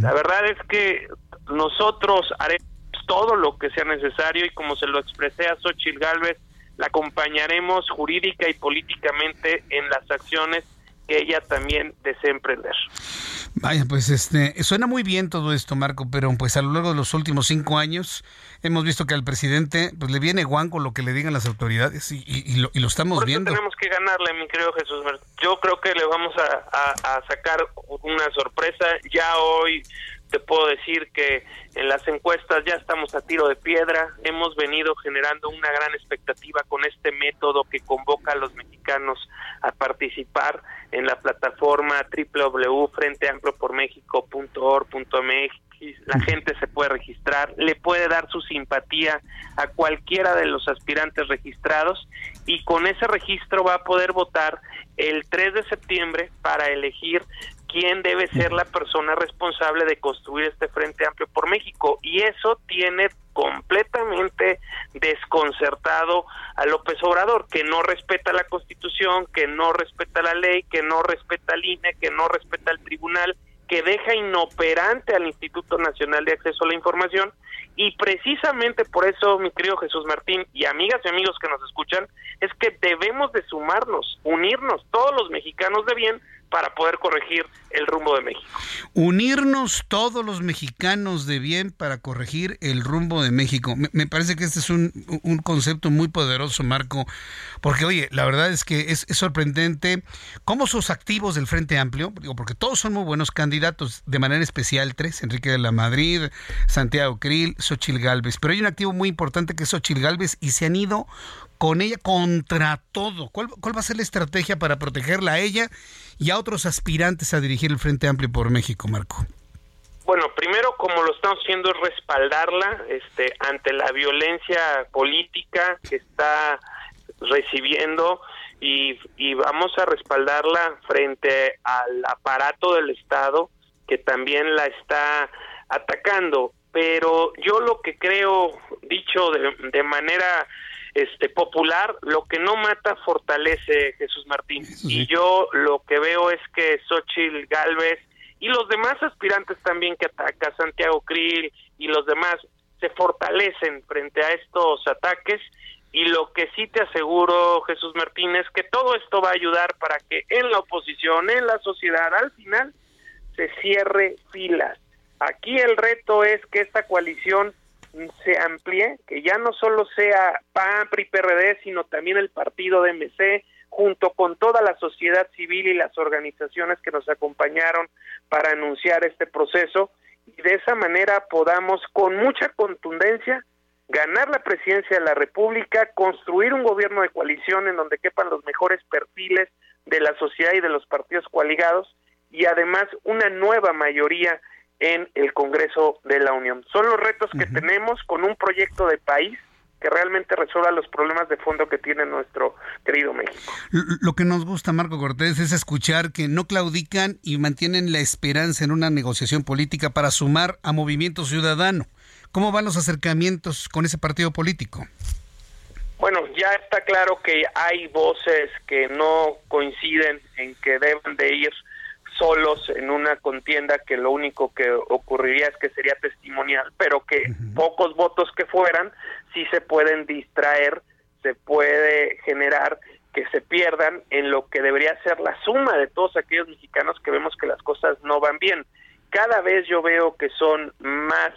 La verdad es que nosotros haremos todo lo que sea necesario y como se lo expresé a Xochitl Galvez, la acompañaremos jurídica y políticamente en las acciones que ella también desea emprender. Vaya, pues este suena muy bien todo esto, Marco, pero pues a lo largo de los últimos cinco años hemos visto que al presidente pues le viene guanco lo que le digan las autoridades y, lo, y lo, estamos viendo. Tenemos que ganarle, mi querido Jesús. Yo creo que le vamos a, a sacar una sorpresa. Ya hoy te puedo decir que en las encuestas ya estamos a tiro de piedra, hemos venido generando una gran expectativa con este método que convoca a los mexicanos a participar en la plataforma www.frenteamplopormexico.org.mx. La gente se puede registrar, le puede dar su simpatía a cualquiera de los aspirantes registrados y con ese registro va a poder votar el 3 de septiembre para elegir quién debe ser la persona responsable de construir este Frente Amplio por México. Y eso tiene completamente desconcertado a López Obrador, que no respeta la Constitución, que no respeta la ley, que no respeta el INE, que no respeta el tribunal que deja inoperante al Instituto Nacional de Acceso a la Información. Y precisamente por eso, mi querido Jesús Martín y amigas y amigos que nos escuchan, es que debemos de sumarnos, unirnos todos los mexicanos de bien para poder corregir el rumbo de México. Unirnos todos los mexicanos de bien para corregir el rumbo de México. Me, parece que este es un, concepto muy poderoso, Marco, porque oye, la verdad es que es, sorprendente cómo sus activos del Frente Amplio, digo, porque todos son muy buenos candidatos, de manera especial tres, Enrique de la Madrid, Santiago Krill, Xochil Gálvez, pero hay un activo muy importante que es Xochil Gálvez y se han ido con ella contra todo. ¿Cuál, ¿Cuál, va a ser la estrategia para protegerla a ella y a otros aspirantes a dirigir el Frente Amplio por México, Marco? Bueno, primero, como lo estamos haciendo, es respaldarla este, ante la violencia política que está recibiendo y, y vamos a respaldarla frente al aparato del Estado que también la está atacando. Pero yo lo que creo, dicho de, de manera este popular, lo que no mata fortalece Jesús Martín. Y yo lo que veo es que Xochitl Galvez y los demás aspirantes también que ataca Santiago Krill y los demás se fortalecen frente a estos ataques y lo que sí te aseguro Jesús Martín es que todo esto va a ayudar para que en la oposición, en la sociedad, al final se cierre filas. Aquí el reto es que esta coalición se amplíe, que ya no solo sea PAN, PRI, PRD, sino también el partido de MC, junto con toda la sociedad civil y las organizaciones que nos acompañaron para anunciar este proceso, y de esa manera podamos con mucha contundencia ganar la presidencia de la República, construir un gobierno de coalición en donde quepan los mejores perfiles de la sociedad y de los partidos coaligados, y además una nueva mayoría en el Congreso de la Unión. Son los retos que tenemos con un proyecto de país que realmente resuelva los problemas de fondo que tiene nuestro querido México. Lo que nos gusta, Marco Cortés, es escuchar que no claudican y mantienen la esperanza en una negociación política para sumar a Movimiento Ciudadano. ¿Cómo van los acercamientos con ese partido político? Bueno, ya está claro que hay voces que no coinciden en que deben de ir solos en una contienda que lo único que ocurriría es que sería testimonial, pero que pocos votos que fueran sí se pueden distraer, se puede generar que se pierdan en lo que debería ser la suma de todos aquellos mexicanos que vemos que las cosas no van bien. Cada vez yo veo que son más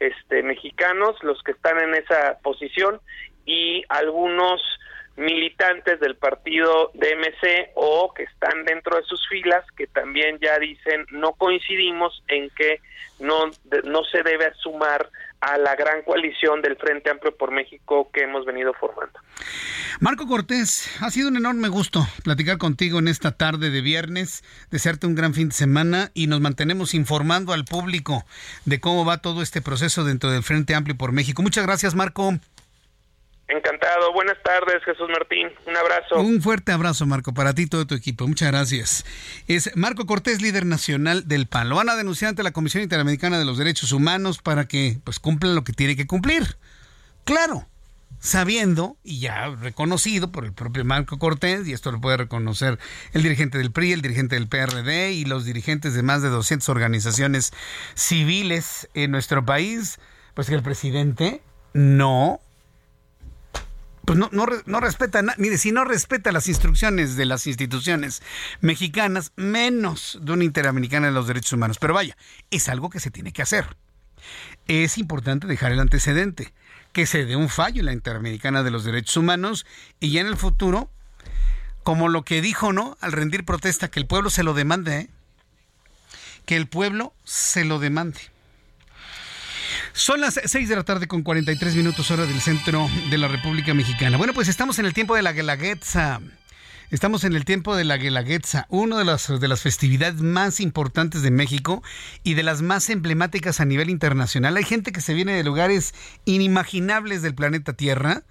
este mexicanos los que están en esa posición y algunos militantes del partido DMC o que están dentro de sus filas que también ya dicen no coincidimos en que no, no se debe sumar a la gran coalición del Frente Amplio por México que hemos venido formando. Marco Cortés, ha sido un enorme gusto platicar contigo en esta tarde de viernes, desearte un gran fin de semana y nos mantenemos informando al público de cómo va todo este proceso dentro del Frente Amplio por México. Muchas gracias, Marco. Encantado. Buenas tardes, Jesús Martín. Un abrazo. Un fuerte abrazo, Marco, para ti y todo tu equipo. Muchas gracias. Es Marco Cortés, líder nacional del PAN. Lo van a denunciar ante la Comisión Interamericana de los Derechos Humanos para que pues cumplan lo que tiene que cumplir. Claro, sabiendo y ya reconocido por el propio Marco Cortés, y esto lo puede reconocer el dirigente del PRI, el dirigente del PRD y los dirigentes de más de 200 organizaciones civiles en nuestro país, pues que el presidente no pues no, no, no respeta, mire, si no respeta las instrucciones de las instituciones mexicanas, menos de una interamericana de los derechos humanos. Pero vaya, es algo que se tiene que hacer. Es importante dejar el antecedente, que se dé un fallo en la interamericana de los derechos humanos y ya en el futuro, como lo que dijo, ¿no? Al rendir protesta, que el pueblo se lo demande, ¿eh? Que el pueblo se lo demande. Son las 6 de la tarde con 43 minutos hora del centro de la República Mexicana. Bueno, pues estamos en el tiempo de la Guelaguetza. Estamos en el tiempo de la Guelaguetza, una de las, de las festividades más importantes de México y de las más emblemáticas a nivel internacional. Hay gente que se viene de lugares inimaginables del planeta Tierra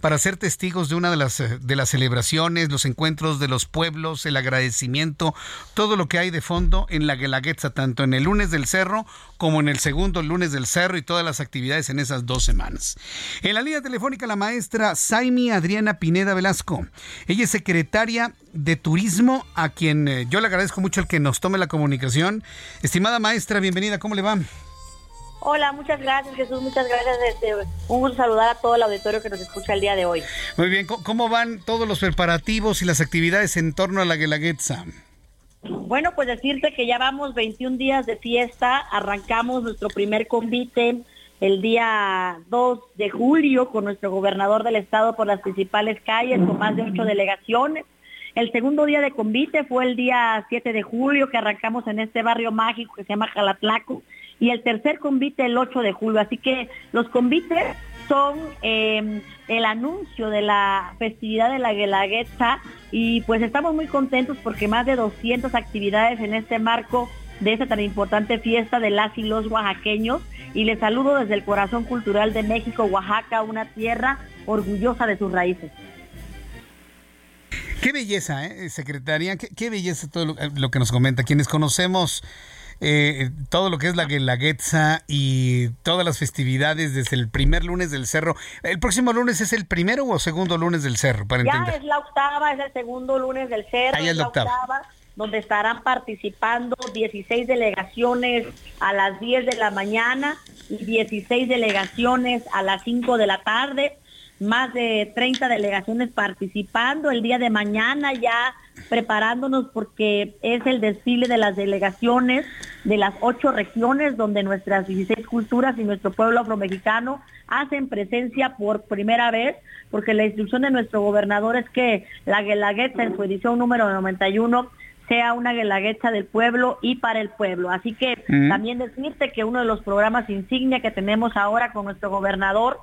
para ser testigos de una de las, de las celebraciones, los encuentros de los pueblos, el agradecimiento, todo lo que hay de fondo en la Guelaguetza, tanto en el lunes del cerro como en el segundo lunes del cerro y todas las actividades en esas dos semanas. En la línea telefónica la maestra Saimi Adriana Pineda Velasco. Ella es secretaria secretaria de Turismo, a quien eh, yo le agradezco mucho el que nos tome la comunicación. Estimada maestra, bienvenida, ¿cómo le va? Hola, muchas gracias Jesús, muchas gracias. Este, un gusto saludar a todo el auditorio que nos escucha el día de hoy. Muy bien, ¿cómo van todos los preparativos y las actividades en torno a la Guelaguetza? Bueno, pues decirte que ya vamos 21 días de fiesta, arrancamos nuestro primer convite el día 2 de julio con nuestro gobernador del estado por las principales calles, con más de ocho delegaciones. El segundo día de convite fue el día 7 de julio que arrancamos en este barrio mágico que se llama Jalatlaco y el tercer convite el 8 de julio. Así que los convites son eh, el anuncio de la festividad de la Guelaguetza y pues estamos muy contentos porque más de 200 actividades en este marco de esta tan importante fiesta de las y los oaxaqueños y les saludo desde el corazón cultural de México, Oaxaca, una tierra orgullosa de sus raíces. Qué belleza, ¿eh, secretaria, qué, belleza todo lo, que nos comenta. Quienes conocemos eh, todo lo que es la Guelaguetza y todas las festividades desde el primer lunes del cerro. ¿El próximo lunes es el primero o segundo lunes del cerro? Para ya es la octava, es el segundo lunes del cerro. Ahí es la octava donde estarán participando 16 delegaciones a las 10 de la mañana y 16 delegaciones a las 5 de la tarde, más de 30 delegaciones participando el día de mañana ya preparándonos porque es el desfile de las delegaciones de las ocho regiones donde nuestras 16 culturas y nuestro pueblo afromexicano hacen presencia por primera vez, porque la instrucción de nuestro gobernador es que la Guelaguetza en su edición número 91 sea una guelaguetza del pueblo y para el pueblo. Así que también decirte que uno de los programas insignia que tenemos ahora con nuestro gobernador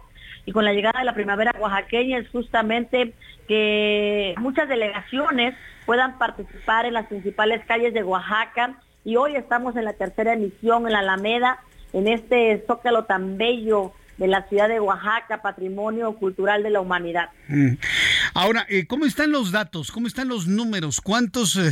y con la llegada de la primavera oaxaqueña es justamente que muchas delegaciones puedan participar en las principales calles de Oaxaca y hoy estamos en la tercera emisión en la Alameda, en este zócalo tan bello de la ciudad de Oaxaca, patrimonio cultural de la humanidad. Mm. Ahora, eh, ¿cómo están los datos? ¿Cómo están los números? ¿Cuántos, eh,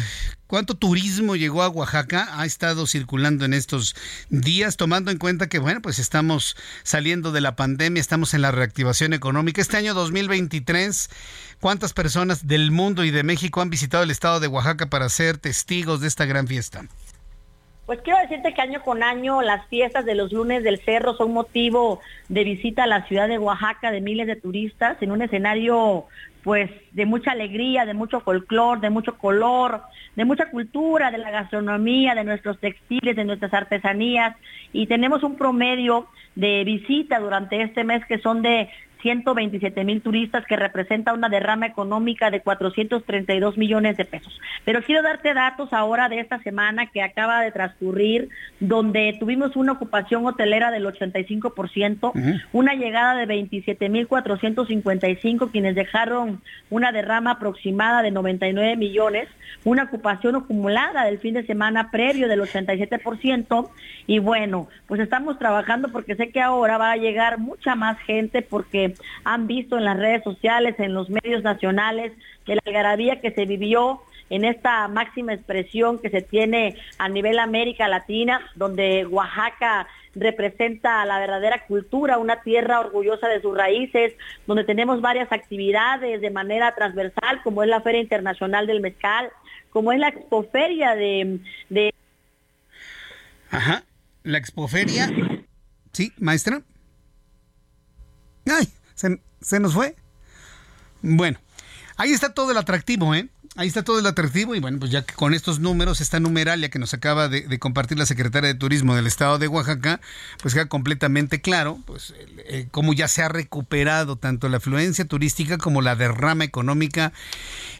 ¿Cuánto turismo llegó a Oaxaca? Ha estado circulando en estos días, tomando en cuenta que, bueno, pues estamos saliendo de la pandemia, estamos en la reactivación económica. Este año 2023, ¿cuántas personas del mundo y de México han visitado el estado de Oaxaca para ser testigos de esta gran fiesta? Pues quiero decirte que año con año las fiestas de los lunes del cerro son motivo de visita a la ciudad de Oaxaca de miles de turistas en un escenario pues de mucha alegría, de mucho folclor, de mucho color, de mucha cultura, de la gastronomía, de nuestros textiles, de nuestras artesanías. Y tenemos un promedio de visita durante este mes que son de 127 mil turistas, que representa una derrama económica de 432 millones de pesos. Pero quiero darte datos ahora de esta semana que acaba de transcurrir, donde tuvimos una ocupación hotelera del 85%, una llegada de 27 mil 455, quienes dejaron una derrama aproximada de 99 millones, una ocupación acumulada del fin de semana previo del 87%, y bueno, pues estamos trabajando porque sé que ahora va a llegar mucha más gente porque han visto en las redes sociales, en los medios nacionales, de la algarabía que se vivió en esta máxima expresión que se tiene a nivel América Latina, donde Oaxaca representa la verdadera cultura, una tierra orgullosa de sus raíces, donde tenemos varias actividades de manera transversal, como es la Feria Internacional del Mezcal, como es la Expoferia de... de... Ajá, la Expoferia. Sí, maestra. Ay, se, nos fue. Bueno, ahí está todo el atractivo, ¿eh? Ahí está todo el atractivo y bueno, pues ya que con estos números, esta numeralia que nos acaba de, compartir la secretaria de Turismo del Estado de Oaxaca, pues queda completamente claro, pues eh, cómo ya se ha recuperado tanto la afluencia turística como la derrama económica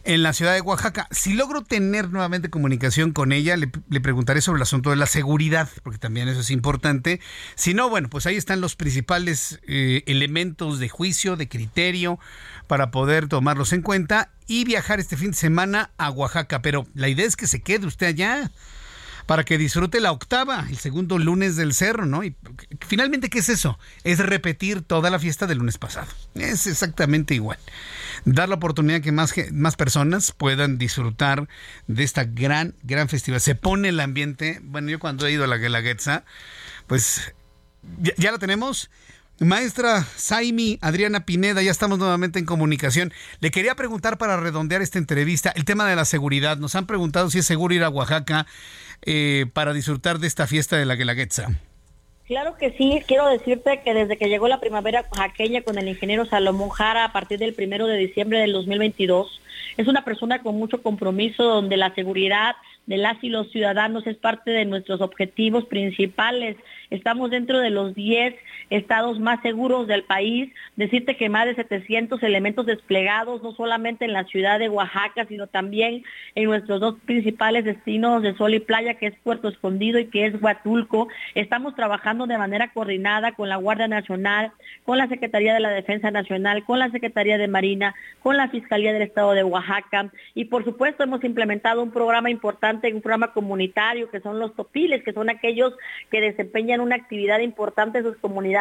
en la ciudad de Oaxaca. Si logro tener nuevamente comunicación con ella, le, preguntaré sobre el asunto de la seguridad, porque también eso es importante. Si no, bueno, pues ahí están los principales eh, elementos de juicio, de criterio, para poder tomarlos en cuenta y viajar este fin de semana a Oaxaca. Pero la idea es que se quede usted allá para que disfrute la octava, el segundo lunes del cerro, ¿no? Y finalmente, ¿qué es eso? Es repetir toda la fiesta del lunes pasado. Es exactamente igual. Dar la oportunidad que más, más personas puedan disfrutar de esta gran, gran festival. Se pone el ambiente. Bueno, yo cuando he ido a la Guelaguetza, pues ya, ya la tenemos Maestra Saimi Adriana Pineda, ya estamos nuevamente en comunicación. Le quería preguntar para redondear esta entrevista el tema de la seguridad. Nos han preguntado si es seguro ir a Oaxaca eh, para disfrutar de esta fiesta de la Guelaguetza. Claro que sí, quiero decirte que desde que llegó la primavera oaxaqueña con el ingeniero Salomón Jara a partir del primero de diciembre del 2022, es una persona con mucho compromiso donde la seguridad de las y los ciudadanos es parte de nuestros objetivos principales. Estamos dentro de los 10 estados más seguros del país. Decirte que más de 700 elementos desplegados, no solamente en la ciudad de Oaxaca, sino también en nuestros dos principales destinos de sol y playa, que es Puerto Escondido y que es Huatulco. Estamos trabajando de manera coordinada con la Guardia Nacional, con la Secretaría de la Defensa Nacional, con la Secretaría de Marina, con la Fiscalía del Estado de Oaxaca y por supuesto hemos implementado un programa importante, un programa comunitario que son los topiles, que son aquellos que desempeñan una actividad importante en sus comunidades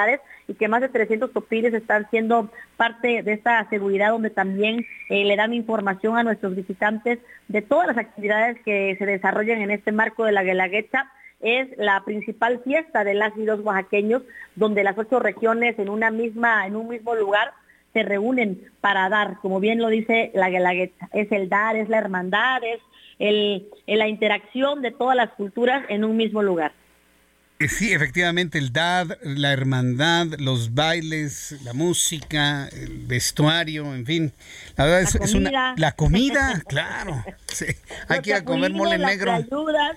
y que más de 300 topiles están siendo parte de esta seguridad donde también eh, le dan información a nuestros visitantes de todas las actividades que se desarrollan en este marco de la Guelaguetza es la principal fiesta de las y oaxaqueños, donde las ocho regiones en una misma, en un mismo lugar se reúnen para dar, como bien lo dice la Guelaguetza, es el dar, es la hermandad, es el, la interacción de todas las culturas en un mismo lugar. Eh, sí, efectivamente, el DAD, la hermandad, los bailes, la música, el vestuario, en fin. La verdad es, una. La comida, claro. Hay que ir a comer mole negro. Ayudas,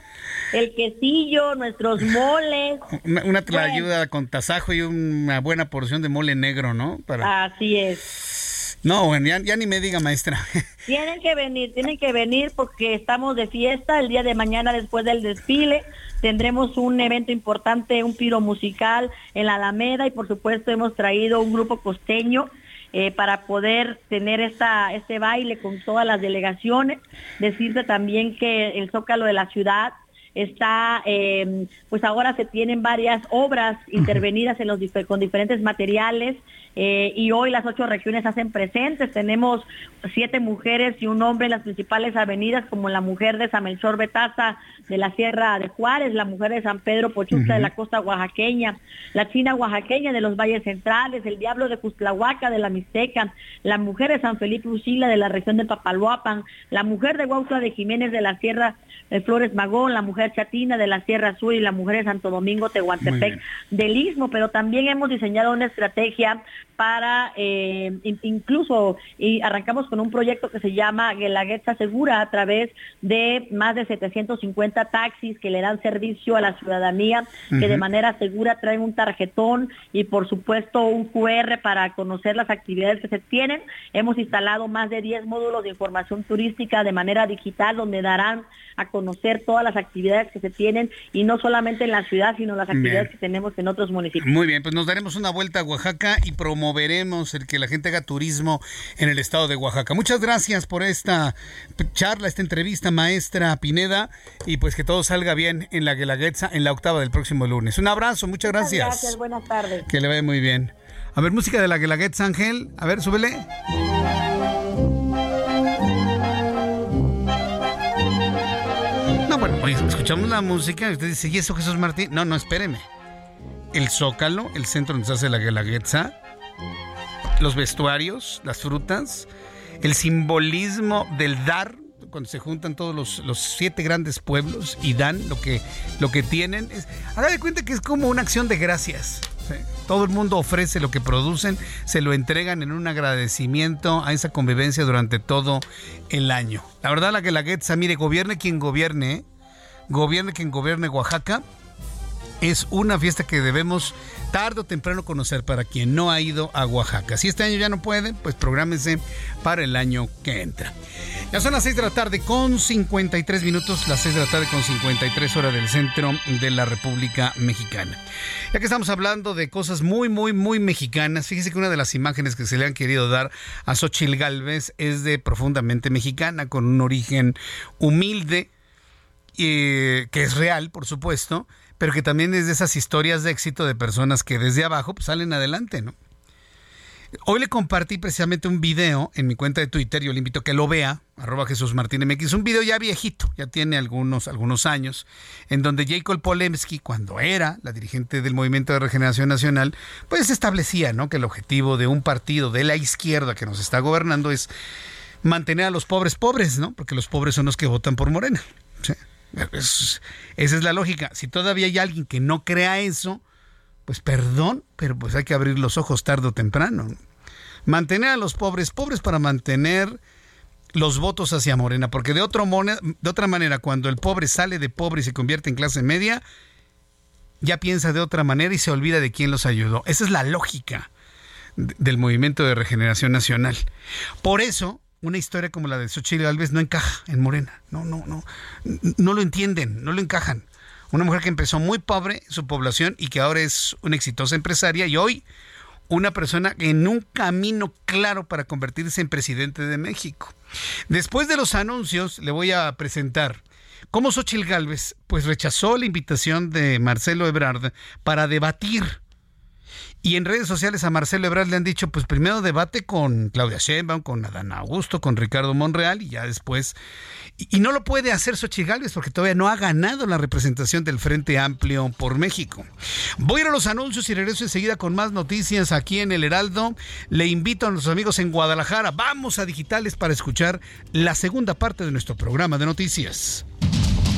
el quesillo, nuestros moles. Una, una ayuda con tasajo y una buena porción de mole negro, ¿no? Para... Así es. No, bueno, ya, ni me diga, maestra. Tienen que venir, tienen que venir porque estamos de fiesta el día de mañana después del desfile. Tendremos un evento importante, un piro musical en la Alameda y por supuesto hemos traído un grupo costeño eh, para poder tener esta, este baile con todas las delegaciones. Decirte también que el Zócalo de la ciudad está, eh, pues ahora se tienen varias obras intervenidas en los, con diferentes materiales eh, y hoy las ocho regiones hacen presentes. Tenemos siete mujeres y un hombre en las principales avenidas, como la mujer de San Melchor Betaza de la Sierra de Juárez, la mujer de San Pedro Pochuca de la costa oaxaqueña, la china oaxaqueña de los valles centrales, el diablo de Custlahuaca de la Mixteca, la mujer de San Felipe Usila de la región de Papaloapan, la mujer de Huautla de Jiménez de la Sierra Flores Magón, la mujer chatina de la Sierra Sur y la mujer de Santo Domingo Tehuantepec del Istmo, pero también hemos diseñado una estrategia para eh, incluso y arrancamos con un proyecto que se llama Guelaguetza Segura a través de más de 750 taxis que le dan servicio a la ciudadanía, que de manera segura traen un tarjetón y por supuesto un QR para conocer las actividades que se tienen. Hemos instalado más de 10 módulos de información turística de manera digital donde darán a conocer todas las actividades que se tienen y no solamente en la ciudad, sino las actividades que tenemos en otros municipios. Muy bien, pues nos daremos una vuelta a Oaxaca y promoveremos el que la gente haga turismo en el estado de Oaxaca. Muchas gracias por esta charla, esta entrevista, maestra Pineda, y pues que todo salga bien en la Guelaguetza en la octava del próximo lunes. Un abrazo, muchas gracias. gracias, buenas tardes. Que le vaya muy bien. A ver, música de la Guelaguetza, Ángel. A ver, súbele. Escuchamos la música y usted dice, ¿y eso Jesús Martín? No, no, espéreme. El Zócalo, el centro donde se hace la Guelaguetza, los vestuarios, las frutas, el simbolismo del dar, cuando se juntan todos los, siete grandes pueblos y dan lo que, lo que tienen. Es, de cuenta que es como una acción de gracias. Todo el mundo ofrece lo que producen, se lo entregan en un agradecimiento a esa convivencia durante todo el año. La verdad, la que mire, gobierne quien gobierne, gobierne quien gobierne Oaxaca, es una fiesta que debemos tarde o temprano conocer para quien no ha ido a Oaxaca. Si este año ya no puede, pues prográmese para el año que entra. Ya son las 6 de la tarde con 53 minutos, las 6 de la tarde con 53 horas del centro de la República Mexicana. Ya que estamos hablando de cosas muy, muy, muy mexicanas, fíjese que una de las imágenes que se le han querido dar a Xochil Galvez es de profundamente mexicana, con un origen humilde, y que es real, por supuesto, pero que también es de esas historias de éxito de personas que desde abajo pues, salen adelante, ¿no? Hoy le compartí precisamente un video en mi cuenta de Twitter, yo le invito a que lo vea, arroba Jesús Martín MX, un video ya viejito, ya tiene algunos, algunos años, en donde Jacob Polemski, cuando era la dirigente del Movimiento de Regeneración Nacional, pues establecía ¿no? que el objetivo de un partido de la izquierda que nos está gobernando es mantener a los pobres pobres, ¿no? Porque los pobres son los que votan por Morena. Esa es la lógica. Si todavía hay alguien que no crea eso, pues perdón, pero pues hay que abrir los ojos tarde o temprano. Mantener a los pobres pobres para mantener los votos hacia Morena, porque de, de otra manera, cuando el pobre sale de pobre y se convierte en clase media, ya piensa de otra manera y se olvida de quién los ayudó. Esa es la lógica del movimiento de regeneración nacional. Por eso, una historia como la de Xochitl Galvez no encaja en Morena. No, no, no. No lo entienden, no lo encajan. Una mujer que empezó muy pobre su población y que ahora es una exitosa empresaria y hoy una persona en un camino claro para convertirse en presidente de México. Después de los anuncios, le voy a presentar cómo Xochitl Galvez pues rechazó la invitación de Marcelo Ebrard para debatir y en redes sociales a Marcelo Ebrard le han dicho, pues primero debate con Claudia Sheinbaum, con Adán Augusto, con Ricardo Monreal y ya después... Y, no lo puede hacer Xochitl porque todavía no ha ganado la representación del Frente Amplio por México. Voy a ir a los anuncios y regreso enseguida con más noticias aquí en El Heraldo. Le invito a nuestros amigos en Guadalajara, vamos a Digitales para escuchar la segunda parte de nuestro programa de noticias.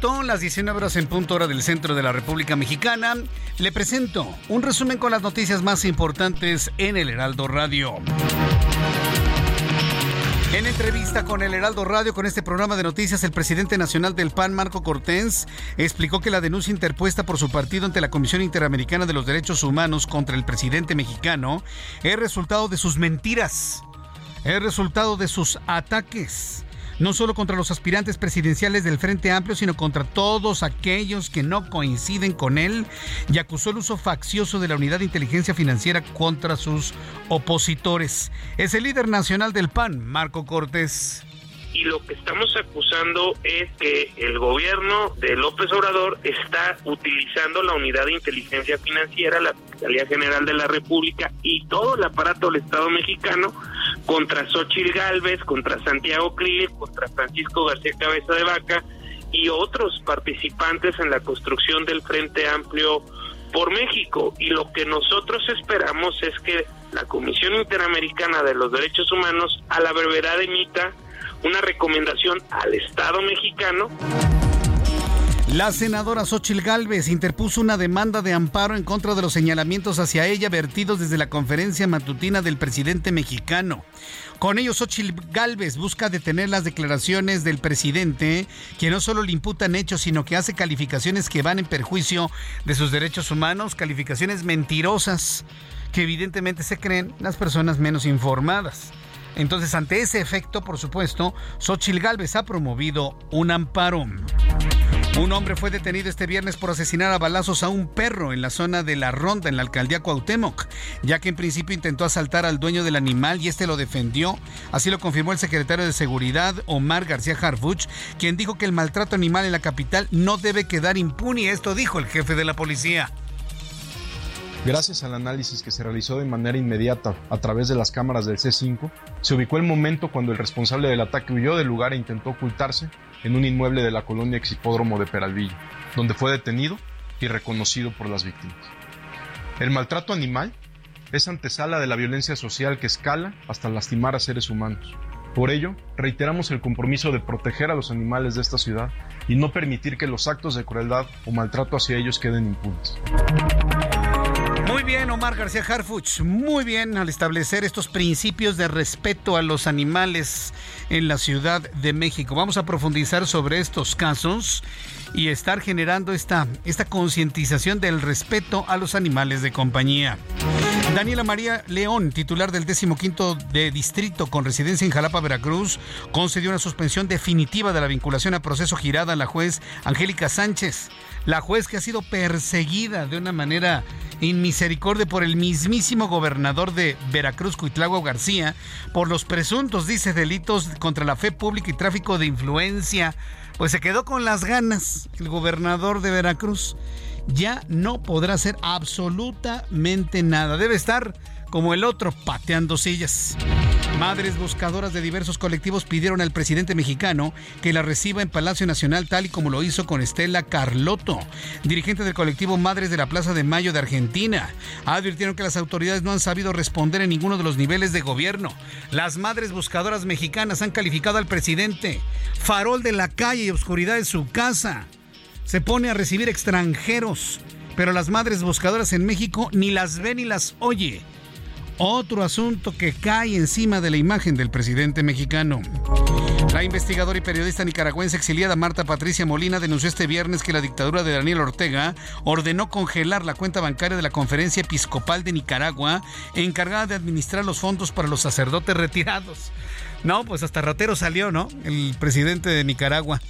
Punto, las 19 horas en punto hora del centro de la República Mexicana. Le presento un resumen con las noticias más importantes en el Heraldo Radio. En entrevista con el Heraldo Radio, con este programa de noticias, el presidente nacional del PAN, Marco Cortés, explicó que la denuncia interpuesta por su partido ante la Comisión Interamericana de los Derechos Humanos contra el presidente mexicano es resultado de sus mentiras, es resultado de sus ataques no solo contra los aspirantes presidenciales del Frente Amplio, sino contra todos aquellos que no coinciden con él y acusó el uso faccioso de la unidad de inteligencia financiera contra sus opositores. Es el líder nacional del PAN, Marco Cortés y lo que estamos acusando es que el gobierno de López Obrador está utilizando la unidad de inteligencia financiera, la Fiscalía General de la República y todo el aparato del Estado mexicano contra Xochitl Galvez, contra Santiago Krill, contra Francisco García Cabeza de Vaca y otros participantes en la construcción del Frente Amplio por México. Y lo que nosotros esperamos es que la Comisión Interamericana de los Derechos Humanos a la brevedad emita una recomendación al Estado mexicano. La senadora Xochil Gálvez interpuso una demanda de amparo en contra de los señalamientos hacia ella vertidos desde la conferencia matutina del presidente mexicano. Con ello, Xochil Gálvez busca detener las declaraciones del presidente, que no solo le imputan hechos, sino que hace calificaciones que van en perjuicio de sus derechos humanos, calificaciones mentirosas que evidentemente se creen las personas menos informadas. Entonces, ante ese efecto, por supuesto, Xochil Gálvez ha promovido un amparo. Un hombre fue detenido este viernes por asesinar a balazos a un perro en la zona de La Ronda, en la alcaldía Cuauhtémoc, ya que en principio intentó asaltar al dueño del animal y este lo defendió. Así lo confirmó el secretario de Seguridad, Omar García Harfuch, quien dijo que el maltrato animal en la capital no debe quedar impune. Esto dijo el jefe de la policía. Gracias al análisis que se realizó de manera inmediata a través de las cámaras del C5, se ubicó el momento cuando el responsable del ataque huyó del lugar e intentó ocultarse en un inmueble de la colonia Exhipódromo de Peralvillo, donde fue detenido y reconocido por las víctimas. El maltrato animal es antesala de la violencia social que escala hasta lastimar a seres humanos. Por ello, reiteramos el compromiso de proteger a los animales de esta ciudad y no permitir que los actos de crueldad o maltrato hacia ellos queden impunes. Muy bien, Omar García Harfuch. Muy bien al establecer estos principios de respeto a los animales en la Ciudad de México. Vamos a profundizar sobre estos casos y estar generando esta, esta concientización del respeto a los animales de compañía. Daniela María León, titular del 15 de distrito con residencia en Jalapa, Veracruz, concedió una suspensión definitiva de la vinculación a proceso girada a la juez Angélica Sánchez, la juez que ha sido perseguida de una manera inmisericordia por el mismísimo gobernador de Veracruz, Cuitlagua García, por los presuntos, dice, delitos contra la fe pública y tráfico de influencia. Pues se quedó con las ganas el gobernador de Veracruz. Ya no podrá hacer absolutamente nada. Debe estar como el otro pateando sillas. Madres buscadoras de diversos colectivos pidieron al presidente mexicano que la reciba en Palacio Nacional tal y como lo hizo con Estela Carlotto, dirigente del colectivo Madres de la Plaza de Mayo de Argentina. Advirtieron que las autoridades no han sabido responder en ninguno de los niveles de gobierno. Las madres buscadoras mexicanas han calificado al presidente farol de la calle y oscuridad de su casa. Se pone a recibir extranjeros, pero las madres buscadoras en México ni las ve ni las oye. Otro asunto que cae encima de la imagen del presidente mexicano. La investigadora y periodista nicaragüense exiliada Marta Patricia Molina denunció este viernes que la dictadura de Daniel Ortega ordenó congelar la cuenta bancaria de la Conferencia Episcopal de Nicaragua, encargada de administrar los fondos para los sacerdotes retirados. No, pues hasta ratero salió, ¿no? El presidente de Nicaragua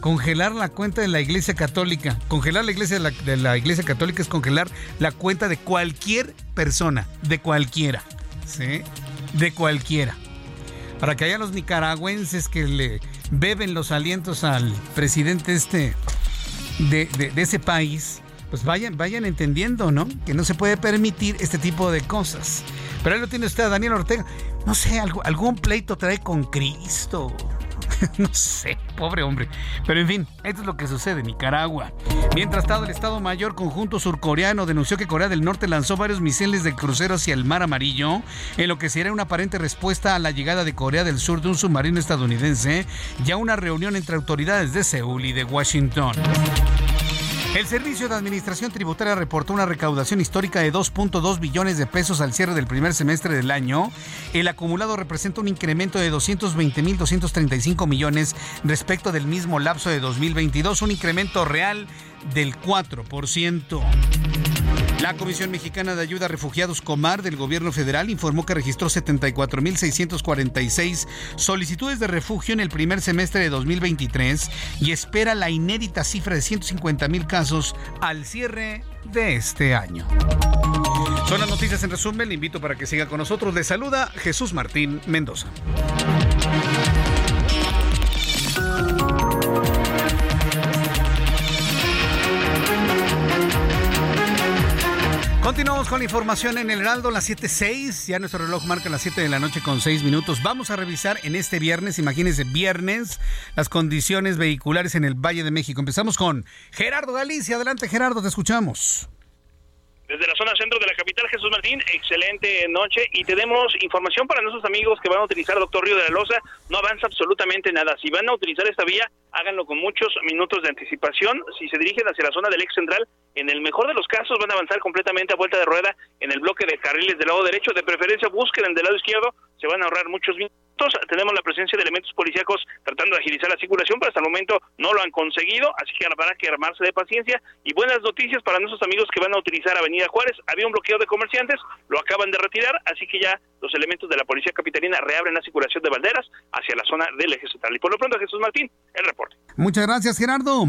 congelar la cuenta de la Iglesia Católica. Congelar la iglesia de la, Iglesia Católica es congelar la cuenta de cualquier persona, de cualquiera, ¿sí? De cualquiera. Para que haya los nicaragüenses que le beben los alientos al presidente este de, ese país, pues vayan, vayan entendiendo, ¿no? Que no se puede permitir este tipo de cosas. Pero ahí lo tiene usted, Daniel Ortega. No sé, algún pleito trae con Cristo. no sé, pobre hombre. Pero en fin, esto es lo que sucede en Nicaragua. Mientras tanto, el Estado Mayor Conjunto Surcoreano denunció que Corea del Norte lanzó varios misiles de crucero hacia el Mar Amarillo, en lo que sería una aparente respuesta a la llegada de Corea del Sur de un submarino estadounidense, ya una reunión entre autoridades de Seúl y de Washington. El Servicio de Administración Tributaria reportó una recaudación histórica de 2.2 billones de pesos al cierre del primer semestre del año. El acumulado representa un incremento de 220.235 millones respecto del mismo lapso de 2022, un incremento real del 4%. La Comisión Mexicana de Ayuda a Refugiados Comar del Gobierno Federal informó que registró 74.646 solicitudes de refugio en el primer semestre de 2023 y espera la inédita cifra de 150.000 casos al cierre de este año. Son las noticias en resumen. Le invito para que siga con nosotros. Le saluda Jesús Martín Mendoza. Continuamos con la información en el Heraldo, las 7.06. Ya nuestro reloj marca las 7 de la noche con 6 minutos. Vamos a revisar en este viernes, imagínense, viernes, las condiciones vehiculares en el Valle de México. Empezamos con Gerardo Galicia. Adelante, Gerardo, te escuchamos. Desde la zona centro de la capital, Jesús Martín, excelente noche y tenemos información para nuestros amigos que van a utilizar Doctor Río de la Loza. No avanza absolutamente nada. Si van a utilizar esta vía, háganlo con muchos minutos de anticipación. Si se dirigen hacia la zona del ex central, en el mejor de los casos van a avanzar completamente a vuelta de rueda en el bloque de carriles del lado derecho. De preferencia busquen del lado izquierdo, se van a ahorrar muchos minutos. Tenemos la presencia de elementos policíacos tratando de agilizar la circulación, pero hasta el momento no lo han conseguido, así que habrá que armarse de paciencia. Y buenas noticias para nuestros amigos que van a utilizar Avenida Juárez. Había un bloqueo de comerciantes, lo acaban de retirar, así que ya los elementos de la Policía Capitalina reabren la circulación de Valderas hacia la zona del eje central. Y por lo pronto, Jesús Martín, el reporte. Muchas gracias, Gerardo.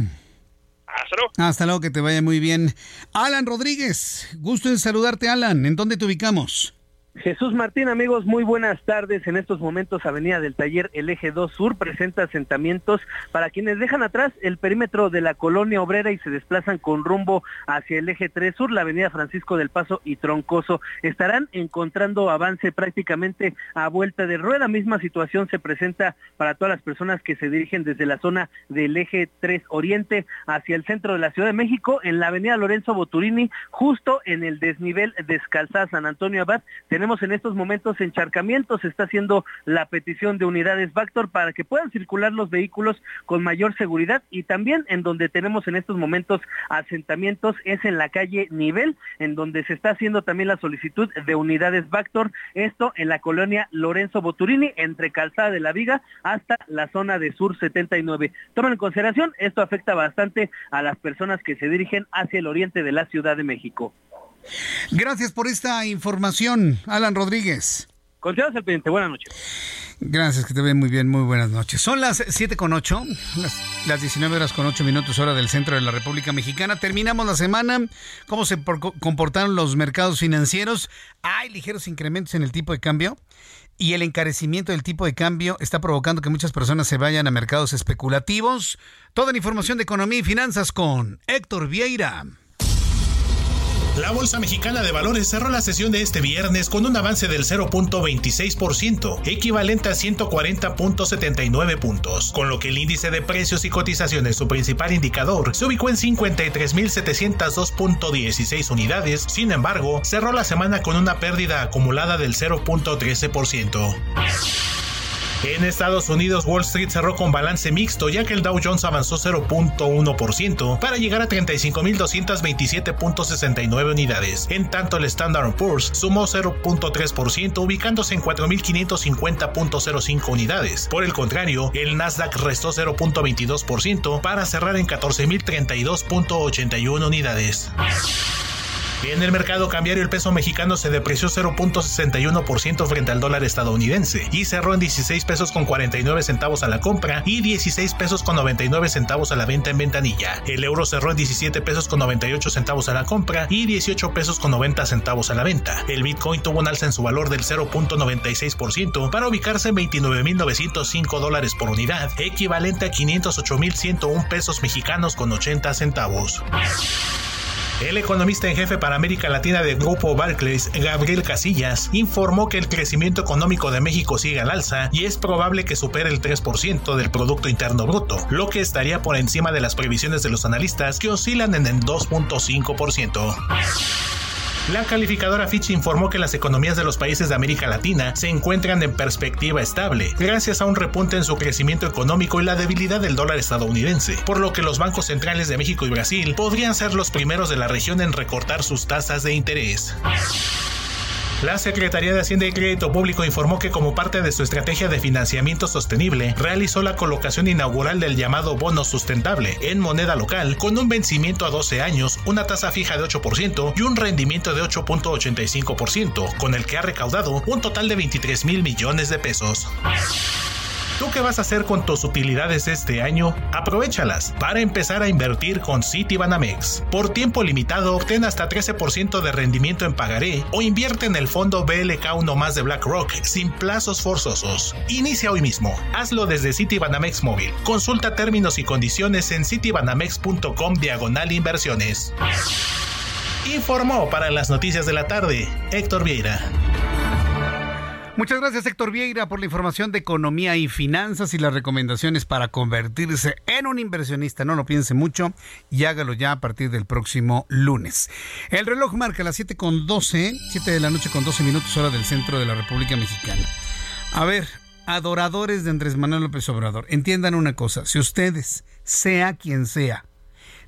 Hasta luego. Hasta luego, que te vaya muy bien. Alan Rodríguez, gusto en saludarte, Alan. ¿En dónde te ubicamos? Jesús Martín, amigos, muy buenas tardes. En estos momentos, Avenida del Taller, el Eje 2 Sur presenta asentamientos para quienes dejan atrás el perímetro de la colonia obrera y se desplazan con rumbo hacia el Eje 3 Sur, la Avenida Francisco del Paso y Troncoso. Estarán encontrando avance prácticamente a vuelta de rueda. Misma situación se presenta para todas las personas que se dirigen desde la zona del Eje 3 Oriente hacia el centro de la Ciudad de México, en la Avenida Lorenzo Boturini, justo en el desnivel de Escalzada San Antonio Abad tenemos en estos momentos encharcamientos. Se está haciendo la petición de unidades Vactor para que puedan circular los vehículos con mayor seguridad y también en donde tenemos en estos momentos asentamientos es en la calle Nivel, en donde se está haciendo también la solicitud de unidades Vactor, esto en la colonia Lorenzo Boturini, entre Calzada de la Viga hasta la zona de Sur 79. Tomen en consideración, esto afecta bastante a las personas que se dirigen hacia el oriente de la Ciudad de México. Gracias por esta información, Alan Rodríguez. Continuamos al pendiente. Buenas noches. Gracias, que te ven muy bien. Muy buenas noches. Son las 7 con 8, las, las 19 horas con 8 minutos, hora del centro de la República Mexicana. Terminamos la semana. ¿Cómo se comportaron los mercados financieros? Hay ligeros incrementos en el tipo de cambio y el encarecimiento del tipo de cambio está provocando que muchas personas se vayan a mercados especulativos. Toda la información de economía y finanzas con Héctor Vieira. La Bolsa Mexicana de Valores cerró la sesión de este viernes con un avance del 0.26%, equivalente a 140.79 puntos, con lo que el índice de precios y cotizaciones, su principal indicador, se ubicó en 53.702.16 unidades. Sin embargo, cerró la semana con una pérdida acumulada del 0.13%. En Estados Unidos, Wall Street cerró con balance mixto, ya que el Dow Jones avanzó 0.1% para llegar a 35.227.69 unidades. En tanto, el Standard Poor's sumó 0.3%, ubicándose en 4.550.05 unidades. Por el contrario, el Nasdaq restó 0.22% para cerrar en 14.032.81 unidades. En el mercado cambiario el peso mexicano se depreció 0.61% frente al dólar estadounidense y cerró en 16 pesos con 49 centavos a la compra y 16 pesos con 99 centavos a la venta en ventanilla. El euro cerró en 17 pesos con 98 centavos a la compra y 18 pesos con 90 centavos a la venta. El Bitcoin tuvo un alza en su valor del 0.96% para ubicarse en 29.905 dólares por unidad, equivalente a 508.101 pesos mexicanos con 80 centavos. El economista en jefe para América Latina del grupo Barclays, Gabriel Casillas, informó que el crecimiento económico de México sigue al alza y es probable que supere el 3% del Producto Interno Bruto, lo que estaría por encima de las previsiones de los analistas que oscilan en el 2.5%. La calificadora Fitch informó que las economías de los países de América Latina se encuentran en perspectiva estable, gracias a un repunte en su crecimiento económico y la debilidad del dólar estadounidense, por lo que los bancos centrales de México y Brasil podrían ser los primeros de la región en recortar sus tasas de interés. La Secretaría de Hacienda y Crédito Público informó que como parte de su estrategia de financiamiento sostenible, realizó la colocación inaugural del llamado bono sustentable en moneda local con un vencimiento a 12 años, una tasa fija de 8% y un rendimiento de 8.85%, con el que ha recaudado un total de 23 mil millones de pesos. ¿Tú qué vas a hacer con tus utilidades este año? Aprovechalas para empezar a invertir con Citibanamex. Por tiempo limitado, obtén hasta 13% de rendimiento en pagaré o invierte en el fondo BLK1 más de BlackRock sin plazos forzosos. Inicia hoy mismo. Hazlo desde Citibanamex Móvil. Consulta términos y condiciones en citibanamex.com diagonal inversiones. Informó para las noticias de la tarde Héctor Vieira. Muchas gracias Héctor Vieira por la información de economía y finanzas y las recomendaciones para convertirse en un inversionista. No lo piense mucho y hágalo ya a partir del próximo lunes. El reloj marca las 7 con 12, 7 de la noche con 12 minutos hora del centro de la República Mexicana. A ver, adoradores de Andrés Manuel López Obrador, entiendan una cosa, si ustedes, sea quien sea,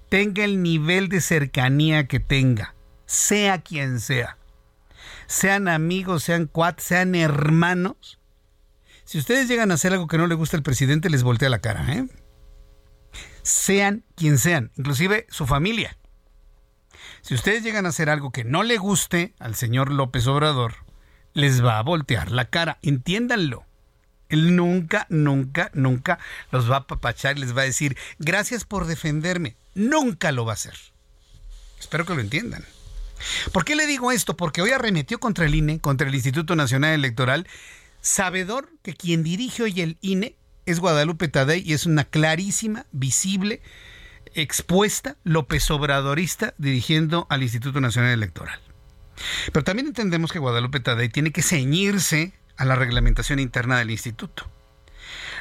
tenga el nivel de cercanía que tenga, sea quien sea, sean amigos, sean cuates, sean hermanos. Si ustedes llegan a hacer algo que no le gusta al presidente, les voltea la cara, ¿eh? Sean quien sean, inclusive su familia. Si ustedes llegan a hacer algo que no le guste al señor López Obrador, les va a voltear la cara. Entiéndanlo. Él nunca, nunca, nunca los va a apapachar y les va a decir, gracias por defenderme. Nunca lo va a hacer. Espero que lo entiendan. ¿Por qué le digo esto? Porque hoy arremetió contra el INE, contra el Instituto Nacional Electoral, sabedor que quien dirige hoy el INE es Guadalupe Tadei y es una clarísima, visible, expuesta López Obradorista dirigiendo al Instituto Nacional Electoral. Pero también entendemos que Guadalupe Tadei tiene que ceñirse a la reglamentación interna del instituto.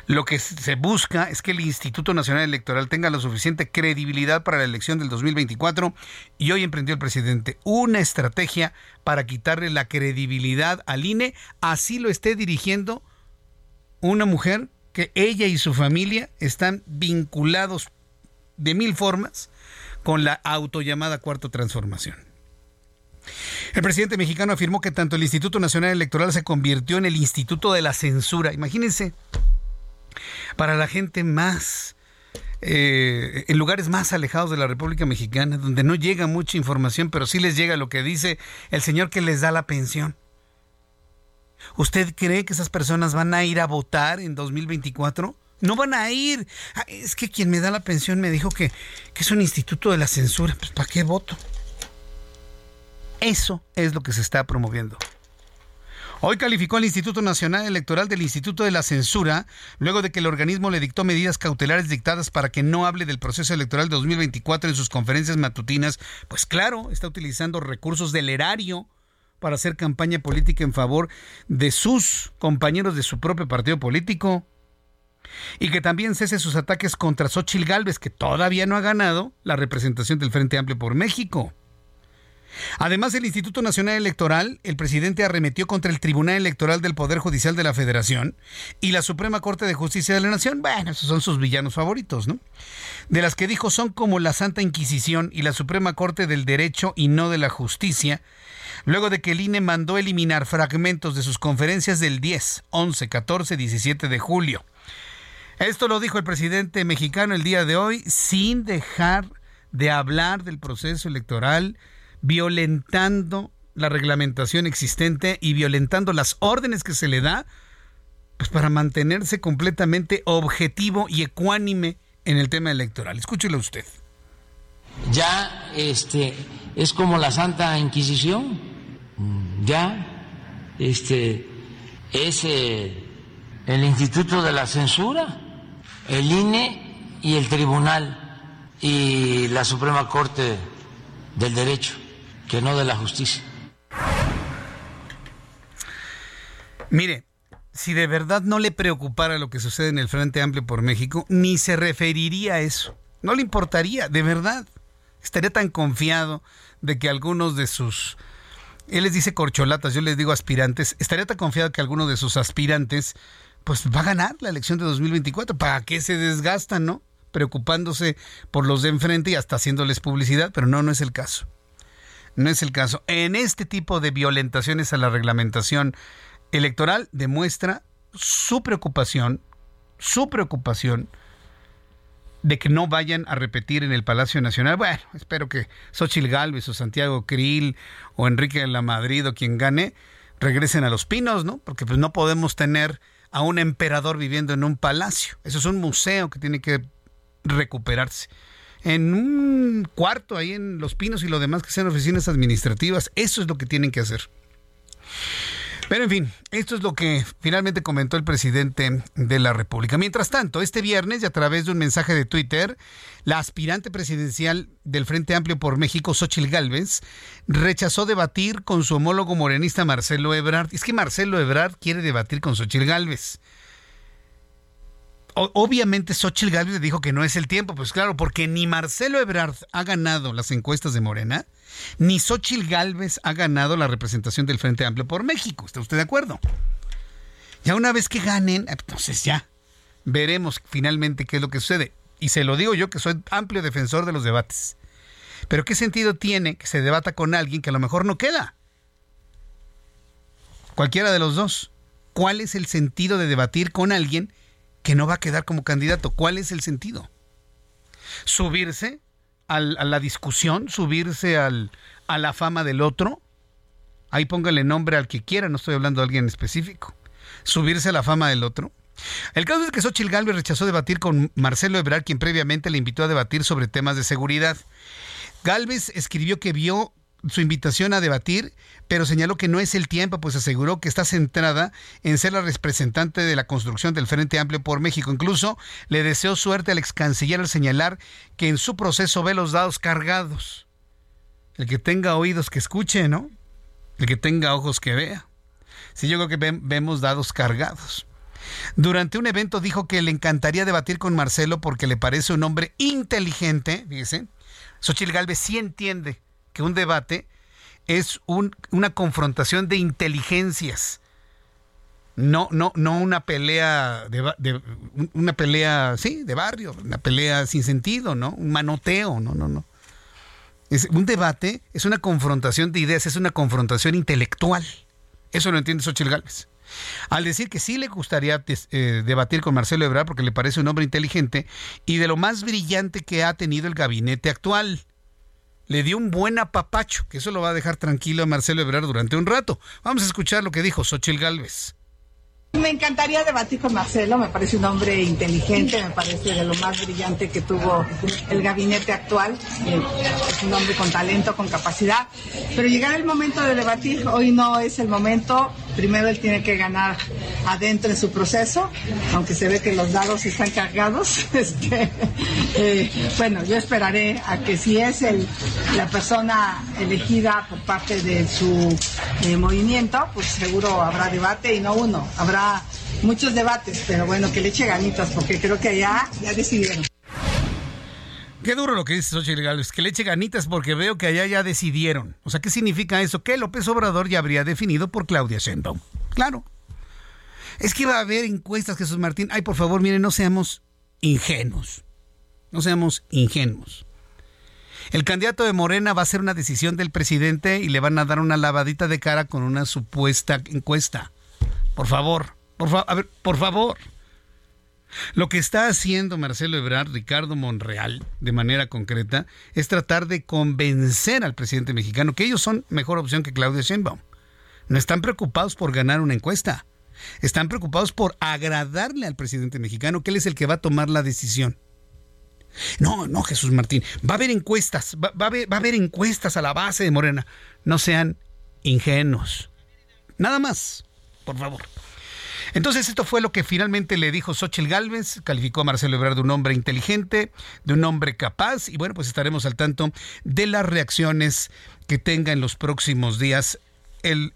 Lo que se busca es que el Instituto Nacional Electoral tenga la suficiente credibilidad para la elección del 2024 y hoy emprendió el presidente una estrategia para quitarle la credibilidad al INE, así lo esté dirigiendo una mujer que ella y su familia están vinculados de mil formas con la autollamada cuarta transformación. El presidente mexicano afirmó que tanto el Instituto Nacional Electoral se convirtió en el Instituto de la Censura. Imagínense, para la gente más, eh, en lugares más alejados de la República Mexicana, donde no llega mucha información, pero sí les llega lo que dice el señor que les da la pensión. ¿Usted cree que esas personas van a ir a votar en 2024? No van a ir. Ah, es que quien me da la pensión me dijo que, es un instituto de la censura. Pues ¿para qué voto? Eso es lo que se está promoviendo. Hoy calificó al Instituto Nacional Electoral del Instituto de la Censura, luego de que el organismo le dictó medidas cautelares dictadas para que no hable del proceso electoral de 2024 en sus conferencias matutinas. Pues claro, está utilizando recursos del erario para hacer campaña política en favor de sus compañeros de su propio partido político. Y que también cese sus ataques contra Xochil Gálvez, que todavía no ha ganado la representación del Frente Amplio por México. Además del Instituto Nacional Electoral, el presidente arremetió contra el Tribunal Electoral del Poder Judicial de la Federación y la Suprema Corte de Justicia de la Nación. Bueno, esos son sus villanos favoritos, ¿no? De las que dijo son como la Santa Inquisición y la Suprema Corte del Derecho y no de la Justicia, luego de que el INE mandó eliminar fragmentos de sus conferencias del 10, 11, 14, 17 de julio. Esto lo dijo el presidente mexicano el día de hoy sin dejar de hablar del proceso electoral violentando la reglamentación existente y violentando las órdenes que se le da pues para mantenerse completamente objetivo y ecuánime en el tema electoral. Escúchelo usted. Ya este es como la Santa Inquisición. Ya este es eh, el Instituto de la Censura, el INE y el Tribunal y la Suprema Corte del Derecho que no de la justicia. Mire, si de verdad no le preocupara lo que sucede en el Frente Amplio por México, ni se referiría a eso. No le importaría, de verdad. Estaría tan confiado de que algunos de sus... Él les dice corcholatas, yo les digo aspirantes. Estaría tan confiado que alguno de sus aspirantes pues va a ganar la elección de 2024. ¿Para qué se desgastan, no? Preocupándose por los de enfrente y hasta haciéndoles publicidad, pero no, no es el caso. No es el caso. En este tipo de violentaciones a la reglamentación electoral demuestra su preocupación, su preocupación de que no vayan a repetir en el Palacio Nacional. Bueno, espero que Xochil Gálvez o Santiago Krill o Enrique de la Madrid o quien gane regresen a los pinos, ¿no? Porque pues no podemos tener a un emperador viviendo en un palacio. Eso es un museo que tiene que recuperarse en un cuarto ahí en Los Pinos y lo demás que sean oficinas administrativas. Eso es lo que tienen que hacer. Pero en fin, esto es lo que finalmente comentó el presidente de la República. Mientras tanto, este viernes y a través de un mensaje de Twitter, la aspirante presidencial del Frente Amplio por México, Xochil Gálvez, rechazó debatir con su homólogo morenista Marcelo Ebrard. Es que Marcelo Ebrard quiere debatir con Xochil Gálvez obviamente Xochitl Gálvez dijo que no es el tiempo, pues claro, porque ni Marcelo Ebrard ha ganado las encuestas de Morena, ni Xochitl Gálvez ha ganado la representación del Frente Amplio por México. ¿Está usted de acuerdo? Ya una vez que ganen, entonces ya veremos finalmente qué es lo que sucede. Y se lo digo yo que soy amplio defensor de los debates. Pero ¿qué sentido tiene que se debata con alguien que a lo mejor no queda? Cualquiera de los dos. ¿Cuál es el sentido de debatir con alguien que no va a quedar como candidato. ¿Cuál es el sentido? ¿Subirse a la discusión? ¿Subirse a la fama del otro? Ahí póngale nombre al que quiera, no estoy hablando de alguien específico. ¿Subirse a la fama del otro? El caso es que Xochitl Galvez rechazó debatir con Marcelo Ebrard, quien previamente le invitó a debatir sobre temas de seguridad. Galvez escribió que vio su invitación a debatir, pero señaló que no es el tiempo, pues aseguró que está centrada en ser la representante de la construcción del Frente Amplio por México. Incluso le deseó suerte al ex canciller al señalar que en su proceso ve los dados cargados. El que tenga oídos que escuche, ¿no? El que tenga ojos que vea. Sí, yo creo que vemos dados cargados. Durante un evento dijo que le encantaría debatir con Marcelo porque le parece un hombre inteligente, fíjese. Xochitl Galvez sí entiende que un debate es una confrontación de inteligencias. No, no, no una pelea de, una pelea, sí, de barrio, una pelea sin sentido, ¿no? Un manoteo, no, no, no. Es, un debate es una confrontación de ideas, es una confrontación intelectual. Eso lo entiende Xochitl Gálvez. Al decir que sí le gustaría eh, debatir con Marcelo Ebrard porque le parece un hombre inteligente y de lo más brillante que ha tenido el gabinete actual. Le dio un buen apapacho, que eso lo va a dejar tranquilo a Marcelo Ebrard durante un rato. Vamos a escuchar lo que dijo Xochitl Gálvez. Me encantaría debatir con Marcelo, me parece un hombre inteligente, me parece de lo más brillante que tuvo el gabinete actual, eh, es un hombre con talento, con capacidad, pero llegar el momento de debatir, hoy no es el momento, primero él tiene que ganar adentro en su proceso, aunque se ve que los dados están cargados, este, eh, bueno, yo esperaré a que si es el, la persona elegida por parte de su eh, movimiento, pues seguro habrá debate y no uno, habrá muchos debates, pero bueno, que le eche ganitas, porque creo que allá ya decidieron. Qué duro lo que dice Xochitl Gálvez, que le eche ganitas porque veo que allá ya decidieron. O sea, ¿qué significa eso? Que López Obrador ya habría definido por Claudia Sheinbaum. Claro. Es que va a haber encuestas, Jesús Martín. Ay, por favor, miren, no seamos ingenuos. No seamos ingenuos. El candidato de Morena va a ser una decisión del presidente y le van a dar una lavadita de cara con una supuesta encuesta. Por favor, por, a ver, por favor. Lo que está haciendo Marcelo Ebrard, Ricardo Monreal, de manera concreta, es tratar de convencer al presidente mexicano que ellos son mejor opción que Claudia Sheinbaum. No están preocupados por ganar una encuesta. Están preocupados por agradarle al presidente mexicano, que él es el que va a tomar la decisión. No, no, Jesús Martín. Va a haber encuestas, a, va a haber encuestas a la base de Morena. No sean ingenuos. Nada más por favor. Entonces esto fue lo que finalmente le dijo Xochitl Galvez, calificó a Marcelo Ebrard de un hombre inteligente, de un hombre capaz y bueno, pues estaremos al tanto de las reacciones que tenga en los próximos días el,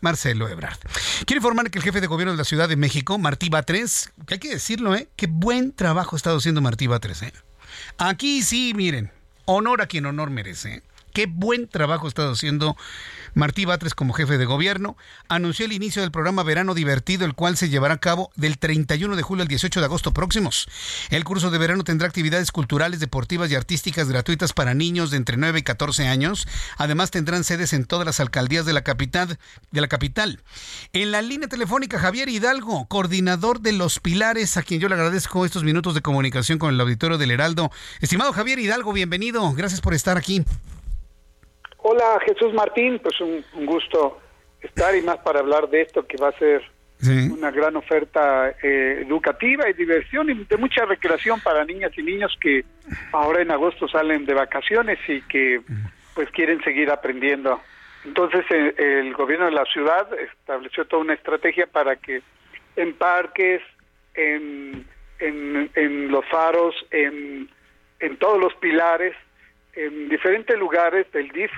Marcelo Ebrard. Quiero informar que el jefe de gobierno de la Ciudad de México, Martí Batres, que hay que decirlo, ¿eh? Qué buen trabajo ha estado haciendo Martí Batres, ¿eh? Aquí sí, miren, honor a quien honor merece, ¿eh? Qué buen trabajo ha estado haciendo Martí Batres como jefe de gobierno, anunció el inicio del programa Verano Divertido, el cual se llevará a cabo del 31 de julio al 18 de agosto próximos. El curso de verano tendrá actividades culturales, deportivas y artísticas gratuitas para niños de entre 9 y 14 años. Además tendrán sedes en todas las alcaldías de la capital. De la capital. En la línea telefónica Javier Hidalgo, coordinador de Los Pilares, a quien yo le agradezco estos minutos de comunicación con el auditorio del Heraldo. Estimado Javier Hidalgo, bienvenido. Gracias por estar aquí. Hola Jesús Martín, pues un, gusto estar y más para hablar de esto que va a ser una gran oferta eh, educativa y diversión y de mucha recreación para niñas y niños que ahora en agosto salen de vacaciones y que pues quieren seguir aprendiendo. Entonces eh, el gobierno de la ciudad estableció toda una estrategia para que en parques, en, en, en los faros, en, en todos los pilares, en diferentes lugares del DIF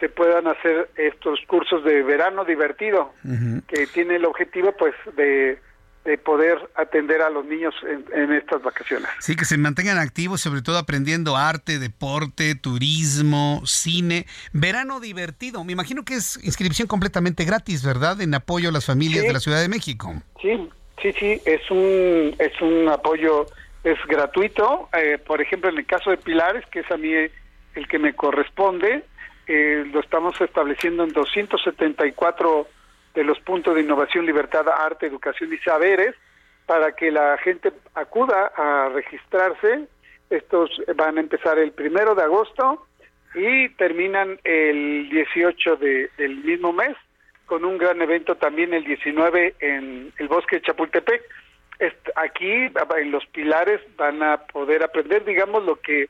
se puedan hacer estos cursos de verano divertido, que tiene el objetivo pues de, poder atender a los niños en, estas vacaciones. Sí, que se mantengan activos, sobre todo aprendiendo arte, deporte, turismo, cine. Verano divertido, me imagino que es inscripción completamente gratis, ¿verdad? En apoyo a las familias de la Ciudad de México. Sí, sí, sí, es un, es un apoyo, es gratuito. Eh, por ejemplo, en el caso de Pilares, que es a mí el que me corresponde, eh, lo estamos estableciendo en 274 de los puntos de innovación, libertad, arte, educación y saberes, para que la gente acuda a registrarse. Estos van a empezar el primero de agosto y terminan el 18 de, del mismo mes, con un gran evento también el 19 en el bosque de Chapultepec. Aquí, en los pilares, van a poder aprender, digamos, lo que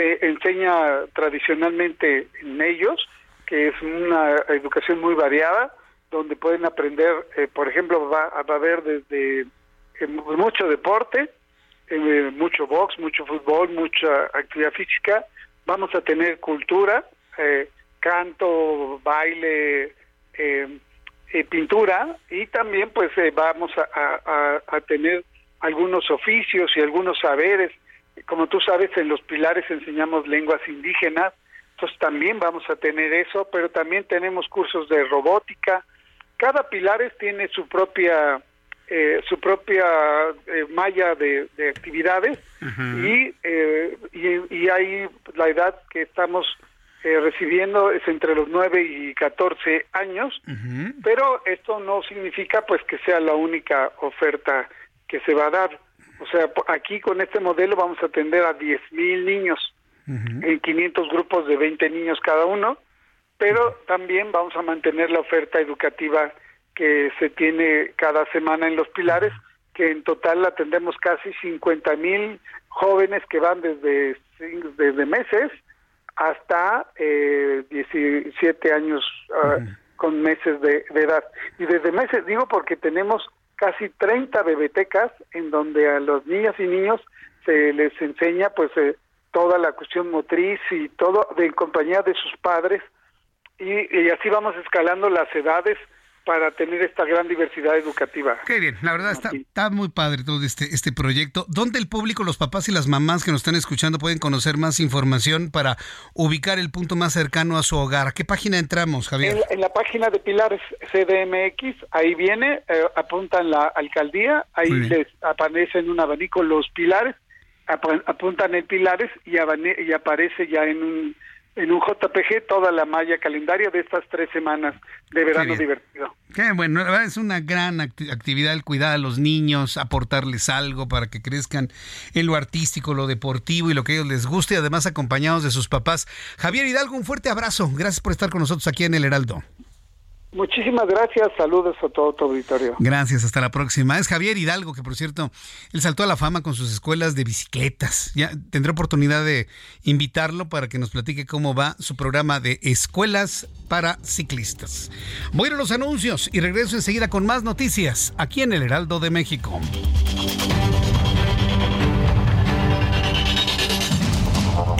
se enseña tradicionalmente en ellos, que es una educación muy variada, donde pueden aprender, eh, por ejemplo, va, a haber desde eh, mucho deporte, eh, mucho box, mucho fútbol, mucha actividad física, vamos a tener cultura, canto, baile, eh, pintura y también pues eh, vamos a, a, tener algunos oficios y algunos saberes. Como tú sabes, en los pilares enseñamos lenguas indígenas, entonces también vamos a tener eso, pero también tenemos cursos de robótica. Cada pilares tiene su propia eh, su propia eh, malla de, actividades y, eh, y, y hay la edad que estamos recibiendo es entre los 9 y 14 años, pero esto no significa pues que sea la única oferta que se va a dar. O sea, aquí con este modelo vamos a atender a 10 mil niños en 500 grupos de 20 niños cada uno, pero también vamos a mantener la oferta educativa que se tiene cada semana en los pilares, que en total atendemos casi 50 mil jóvenes que van desde, desde meses hasta eh, 17 años ah, con meses de, edad. Y desde meses digo porque tenemos casi 30 bebetecas en donde a los niñas y niños se les enseña pues eh, toda la cuestión motriz y todo de en compañía de sus padres. Y así vamos escalando las edades para tener esta gran diversidad educativa. Qué bien, la verdad está, está muy padre todo este, este proyecto. ¿Dónde el público, los papás y las mamás que nos están escuchando pueden conocer más información para ubicar el punto más cercano a su hogar? ¿A qué página entramos, Javier? En, la página de Pilares CDMX, ahí viene, eh, apuntan la alcaldía, ahí les aparece en un abanico los pilares, apuntan en pilares y, y aparece ya en un en un JPG toda la malla calendaria de estas tres semanas de verano divertido. Qué bueno, es una gran actividad el cuidar a los niños, aportarles algo para que crezcan en lo artístico, lo deportivo y lo que a ellos les guste, además acompañados de sus papás. Javier Hidalgo, un fuerte abrazo. Gracias por estar con nosotros aquí en El Heraldo. Muchísimas gracias, saludos a todo tu auditorio. Gracias, hasta la próxima. Es Javier Hidalgo, que por cierto, él saltó a la fama con sus escuelas de bicicletas. Ya tendré oportunidad de invitarlo para que nos platique cómo va su programa de escuelas para ciclistas. Voy a ir a los anuncios y regreso enseguida con más noticias aquí en el Heraldo de México.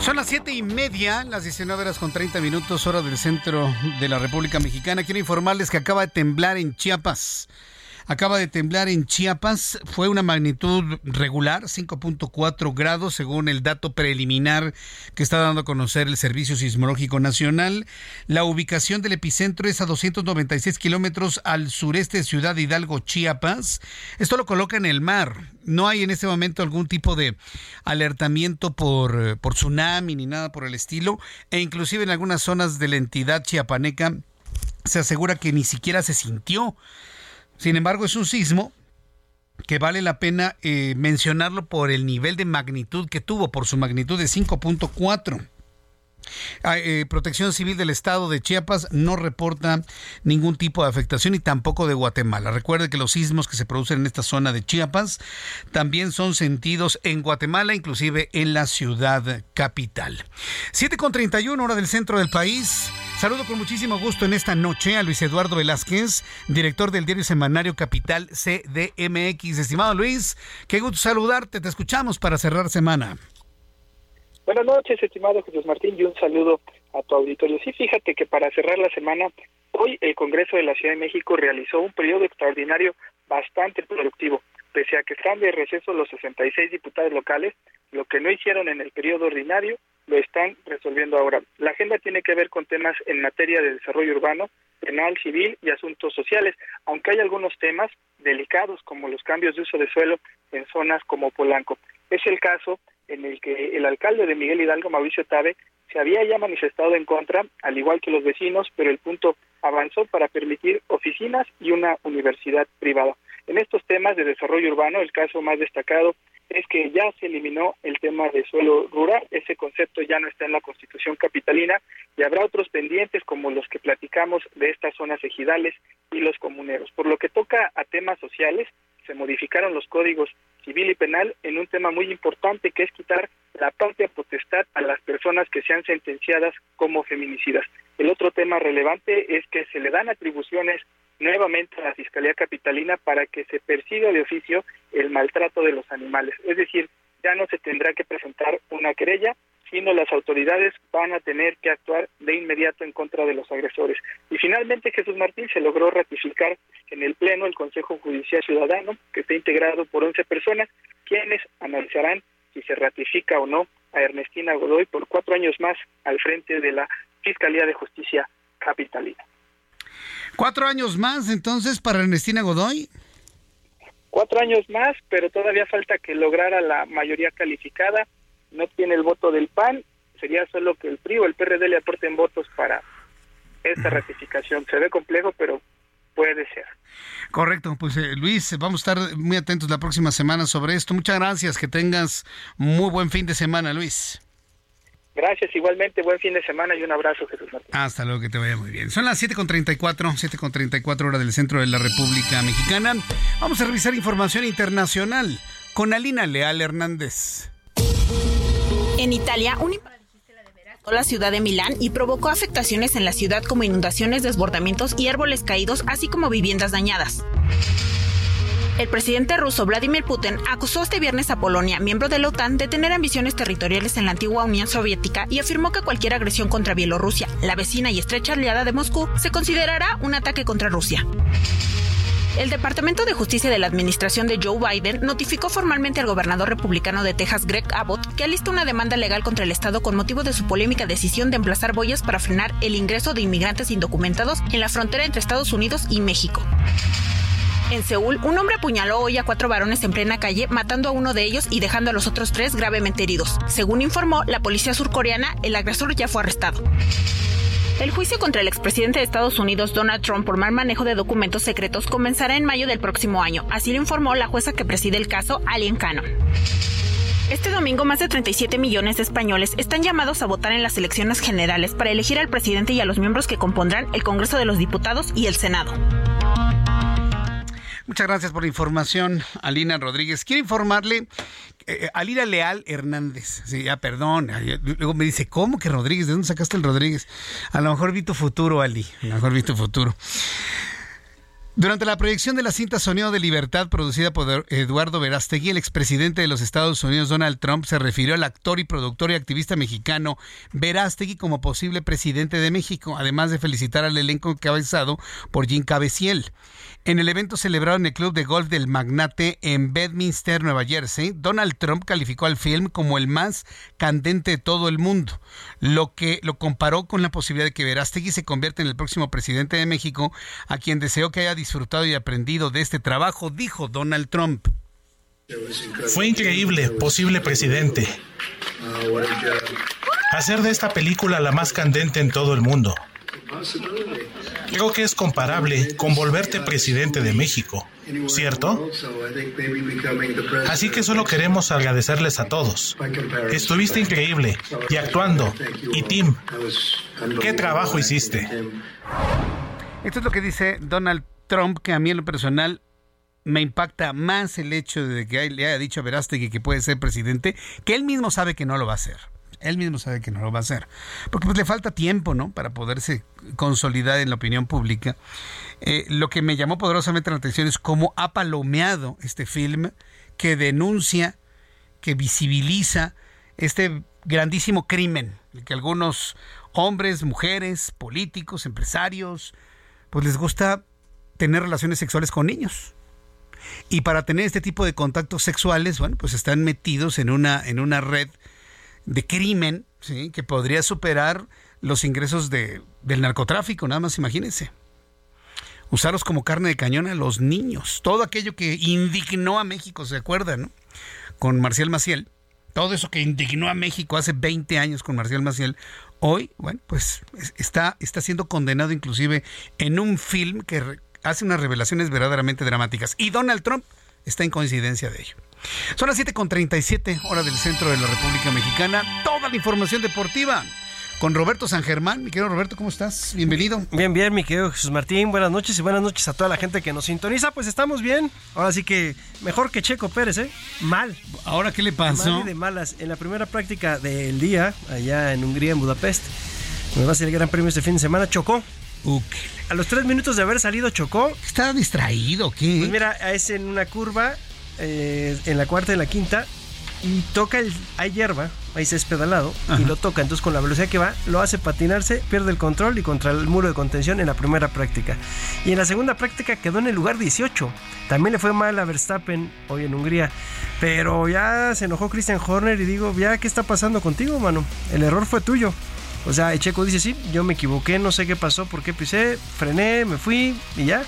Son las siete y media, las 19 horas con 30 minutos, hora del centro de la República Mexicana. Quiero informarles que acaba de temblar en Chiapas. Acaba de temblar en Chiapas, fue una magnitud regular, 5.4 grados según el dato preliminar que está dando a conocer el Servicio Sismológico Nacional. La ubicación del epicentro es a 296 kilómetros al sureste de Ciudad Hidalgo, Chiapas. Esto lo coloca en el mar. No hay en este momento algún tipo de alertamiento por, por tsunami ni nada por el estilo. E inclusive en algunas zonas de la entidad chiapaneca se asegura que ni siquiera se sintió sin embargo, es un sismo que vale la pena eh, mencionarlo por el nivel de magnitud que tuvo, por su magnitud de 5.4. Ah, eh, Protección Civil del Estado de Chiapas no reporta ningún tipo de afectación y tampoco de Guatemala. Recuerde que los sismos que se producen en esta zona de Chiapas también son sentidos en Guatemala, inclusive en la ciudad capital. 7.31 hora del centro del país. Saludo con muchísimo gusto en esta noche a Luis Eduardo Velázquez, director del diario semanario Capital CDMX. Estimado Luis, qué gusto saludarte. Te escuchamos para cerrar semana. Buenas noches, estimado Jesús Martín, y un saludo a tu auditorio. Sí, fíjate que para cerrar la semana, hoy el Congreso de la Ciudad de México realizó un periodo extraordinario bastante productivo. Pese a que están de receso los 66 diputados locales, lo que no hicieron en el periodo ordinario lo están resolviendo ahora. La agenda tiene que ver con temas en materia de desarrollo urbano, penal, civil y asuntos sociales, aunque hay algunos temas delicados como los cambios de uso de suelo en zonas como Polanco. Es el caso en el que el alcalde de Miguel Hidalgo, Mauricio Tabe, se había ya manifestado en contra, al igual que los vecinos, pero el punto avanzó para permitir oficinas y una universidad privada. En estos temas de desarrollo urbano, el caso más destacado es que ya se eliminó el tema de suelo rural, ese concepto ya no está en la Constitución capitalina y habrá otros pendientes como los que platicamos de estas zonas ejidales y los comuneros. Por lo que toca a temas sociales, se modificaron los códigos civil y penal en un tema muy importante que es quitar la propia potestad a las personas que sean sentenciadas como feminicidas. El otro tema relevante es que se le dan atribuciones nuevamente a la Fiscalía Capitalina para que se persiga de oficio el maltrato de los animales. Es decir, ya no se tendrá que presentar una querella, sino las autoridades van a tener que actuar de inmediato en contra de los agresores. Y finalmente Jesús Martín se logró ratificar en el Pleno el Consejo Judicial Ciudadano, que está integrado por 11 personas, quienes analizarán si se ratifica o no a Ernestina Godoy por cuatro años más al frente de la Fiscalía de Justicia Capitalina. ¿Cuatro años más entonces para Ernestina Godoy? Cuatro años más, pero todavía falta que lograra la mayoría calificada. No tiene el voto del PAN. Sería solo que el PRI o el PRD le aporten votos para esta ratificación. Se ve complejo, pero puede ser. Correcto, pues eh, Luis, vamos a estar muy atentos la próxima semana sobre esto. Muchas gracias, que tengas muy buen fin de semana, Luis. Gracias, igualmente, buen fin de semana y un abrazo, Jesús Martín. Hasta luego, que te vaya muy bien. Son las 7.34, 7.34 horas del centro de la República Mexicana. Vamos a revisar información internacional con Alina Leal Hernández. En Italia, un la ciudad de Milán y provocó afectaciones en la ciudad como inundaciones, desbordamientos y árboles caídos, así como viviendas dañadas. El presidente ruso Vladimir Putin acusó este viernes a Polonia, miembro de la OTAN, de tener ambiciones territoriales en la antigua Unión Soviética y afirmó que cualquier agresión contra Bielorrusia, la vecina y estrecha aliada de Moscú, se considerará un ataque contra Rusia. El Departamento de Justicia de la Administración de Joe Biden notificó formalmente al gobernador republicano de Texas, Greg Abbott, que alista una demanda legal contra el Estado con motivo de su polémica decisión de emplazar boyas para frenar el ingreso de inmigrantes indocumentados en la frontera entre Estados Unidos y México. En Seúl, un hombre apuñaló hoy a cuatro varones en plena calle, matando a uno de ellos y dejando a los otros tres gravemente heridos. Según informó la policía surcoreana, el agresor ya fue arrestado. El juicio contra el expresidente de Estados Unidos, Donald Trump, por mal manejo de documentos secretos comenzará en mayo del próximo año. Así lo informó la jueza que preside el caso, Alien Cannon. Este domingo, más de 37 millones de españoles están llamados a votar en las elecciones generales para elegir al presidente y a los miembros que compondrán el Congreso de los Diputados y el Senado. Muchas gracias por la información, Alina Rodríguez. Quiero informarle, eh, Alina Leal Hernández. Sí, ya, perdón. Luego me dice, ¿cómo que Rodríguez? ¿De dónde sacaste el Rodríguez? A lo mejor vi tu futuro, Ali. A lo mejor vi tu futuro. Durante la proyección de la cinta Sonido de Libertad producida por Eduardo Verástegui, el expresidente de los Estados Unidos, Donald Trump, se refirió al actor y productor y activista mexicano Verástegui como posible presidente de México, además de felicitar al elenco encabezado por Jim Cabeciel. En el evento celebrado en el club de golf del magnate en Bedminster, Nueva Jersey, Donald Trump calificó al film como el más candente de todo el mundo, lo que lo comparó con la posibilidad de que Verástegui se convierta en el próximo presidente de México, a quien deseó que haya disfrutado y aprendido de este trabajo, dijo Donald Trump. Fue increíble, posible presidente. Hacer de esta película la más candente en todo el mundo. Creo que es comparable con volverte presidente de México, ¿cierto? Así que solo queremos agradecerles a todos. Estuviste increíble y actuando. Y Tim, ¿qué trabajo hiciste? Esto es lo que dice Donald Trump, que a mí en lo personal me impacta más el hecho de que le haya dicho a Verástegui que puede ser presidente, que él mismo sabe que no lo va a hacer. Él mismo sabe que no lo va a hacer. Porque pues le falta tiempo, ¿no? Para poderse consolidar en la opinión pública. Eh, lo que me llamó poderosamente la atención es cómo ha palomeado este film que denuncia, que visibiliza este grandísimo crimen que algunos hombres, mujeres, políticos, empresarios, pues les gusta tener relaciones sexuales con niños. Y para tener este tipo de contactos sexuales, bueno, pues están metidos en una, en una red de crimen, ¿sí? que podría superar los ingresos de, del narcotráfico, nada más imagínense. Usarlos como carne de cañón a los niños. Todo aquello que indignó a México, ¿se acuerdan? Con Marcial Maciel. Todo eso que indignó a México hace 20 años con Marcial Maciel, hoy, bueno, pues está, está siendo condenado inclusive en un film que hace unas revelaciones verdaderamente dramáticas. Y Donald Trump está en coincidencia de ello. Son las 7.37 hora del centro de la República Mexicana. Toda la información deportiva con Roberto San Germán. Mi querido Roberto, ¿cómo estás? Bienvenido. Bien, bien, mi querido Jesús Martín. Buenas noches y buenas noches a toda la gente que nos sintoniza. Pues estamos bien. Ahora sí que mejor que Checo Pérez, ¿eh? Mal. ¿Ahora qué le pasó? Mal y de malas. En la primera práctica del día, allá en Hungría, en Budapest, donde va a ser el Gran Premio este fin de semana, chocó. A los tres minutos de haber salido chocó. ¿Estaba distraído qué? Pues mira, es en una curva, eh, en la cuarta y la quinta, y toca el. Hay hierba, hay césped al lado, y lo toca. Entonces, con la velocidad que va, lo hace patinarse, pierde el control y contra el muro de contención en la primera práctica. Y en la segunda práctica quedó en el lugar 18. También le fue mal a Verstappen hoy en Hungría. Pero ya se enojó Christian Horner y digo, ya, ¿qué está pasando contigo, mano? El error fue tuyo. O sea, el Checo dice, sí, yo me equivoqué, no sé qué pasó, por qué pisé, frené, me fui y ya.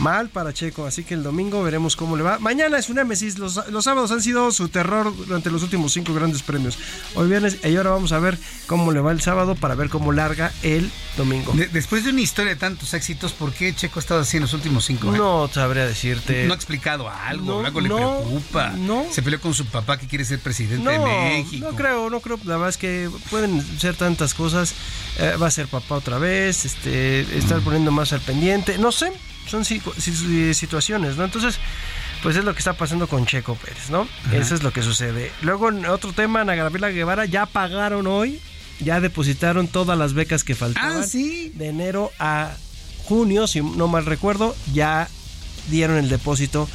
Mal para Checo, así que el domingo veremos cómo le va. Mañana es un Nemesis, los, los sábados han sido su terror durante los últimos cinco grandes premios. Hoy viernes y ahora vamos a ver cómo le va el sábado para ver cómo larga el domingo. De- después de una historia de tantos éxitos, ¿por qué Checo ha estado así en los últimos cinco años? No sabría decirte. No ha explicado algo, No, algo le no, preocupa. no. Se peleó con su papá que quiere ser presidente de No, México. no creo, no creo. La verdad es que pueden ser tantas cosas. Eh, va a ser papá otra vez, este, estar poniendo más al pendiente. No sé, son si- si- situaciones, ¿no? Entonces, pues es lo que está pasando con Checo Pérez, ¿no? Eso es lo que sucede. Luego, otro tema, Ana Gabriela Guevara ya pagaron hoy, ya depositaron todas las becas que faltaban. Ah, sí. De enero a junio, si no mal recuerdo, ya dieron el depósito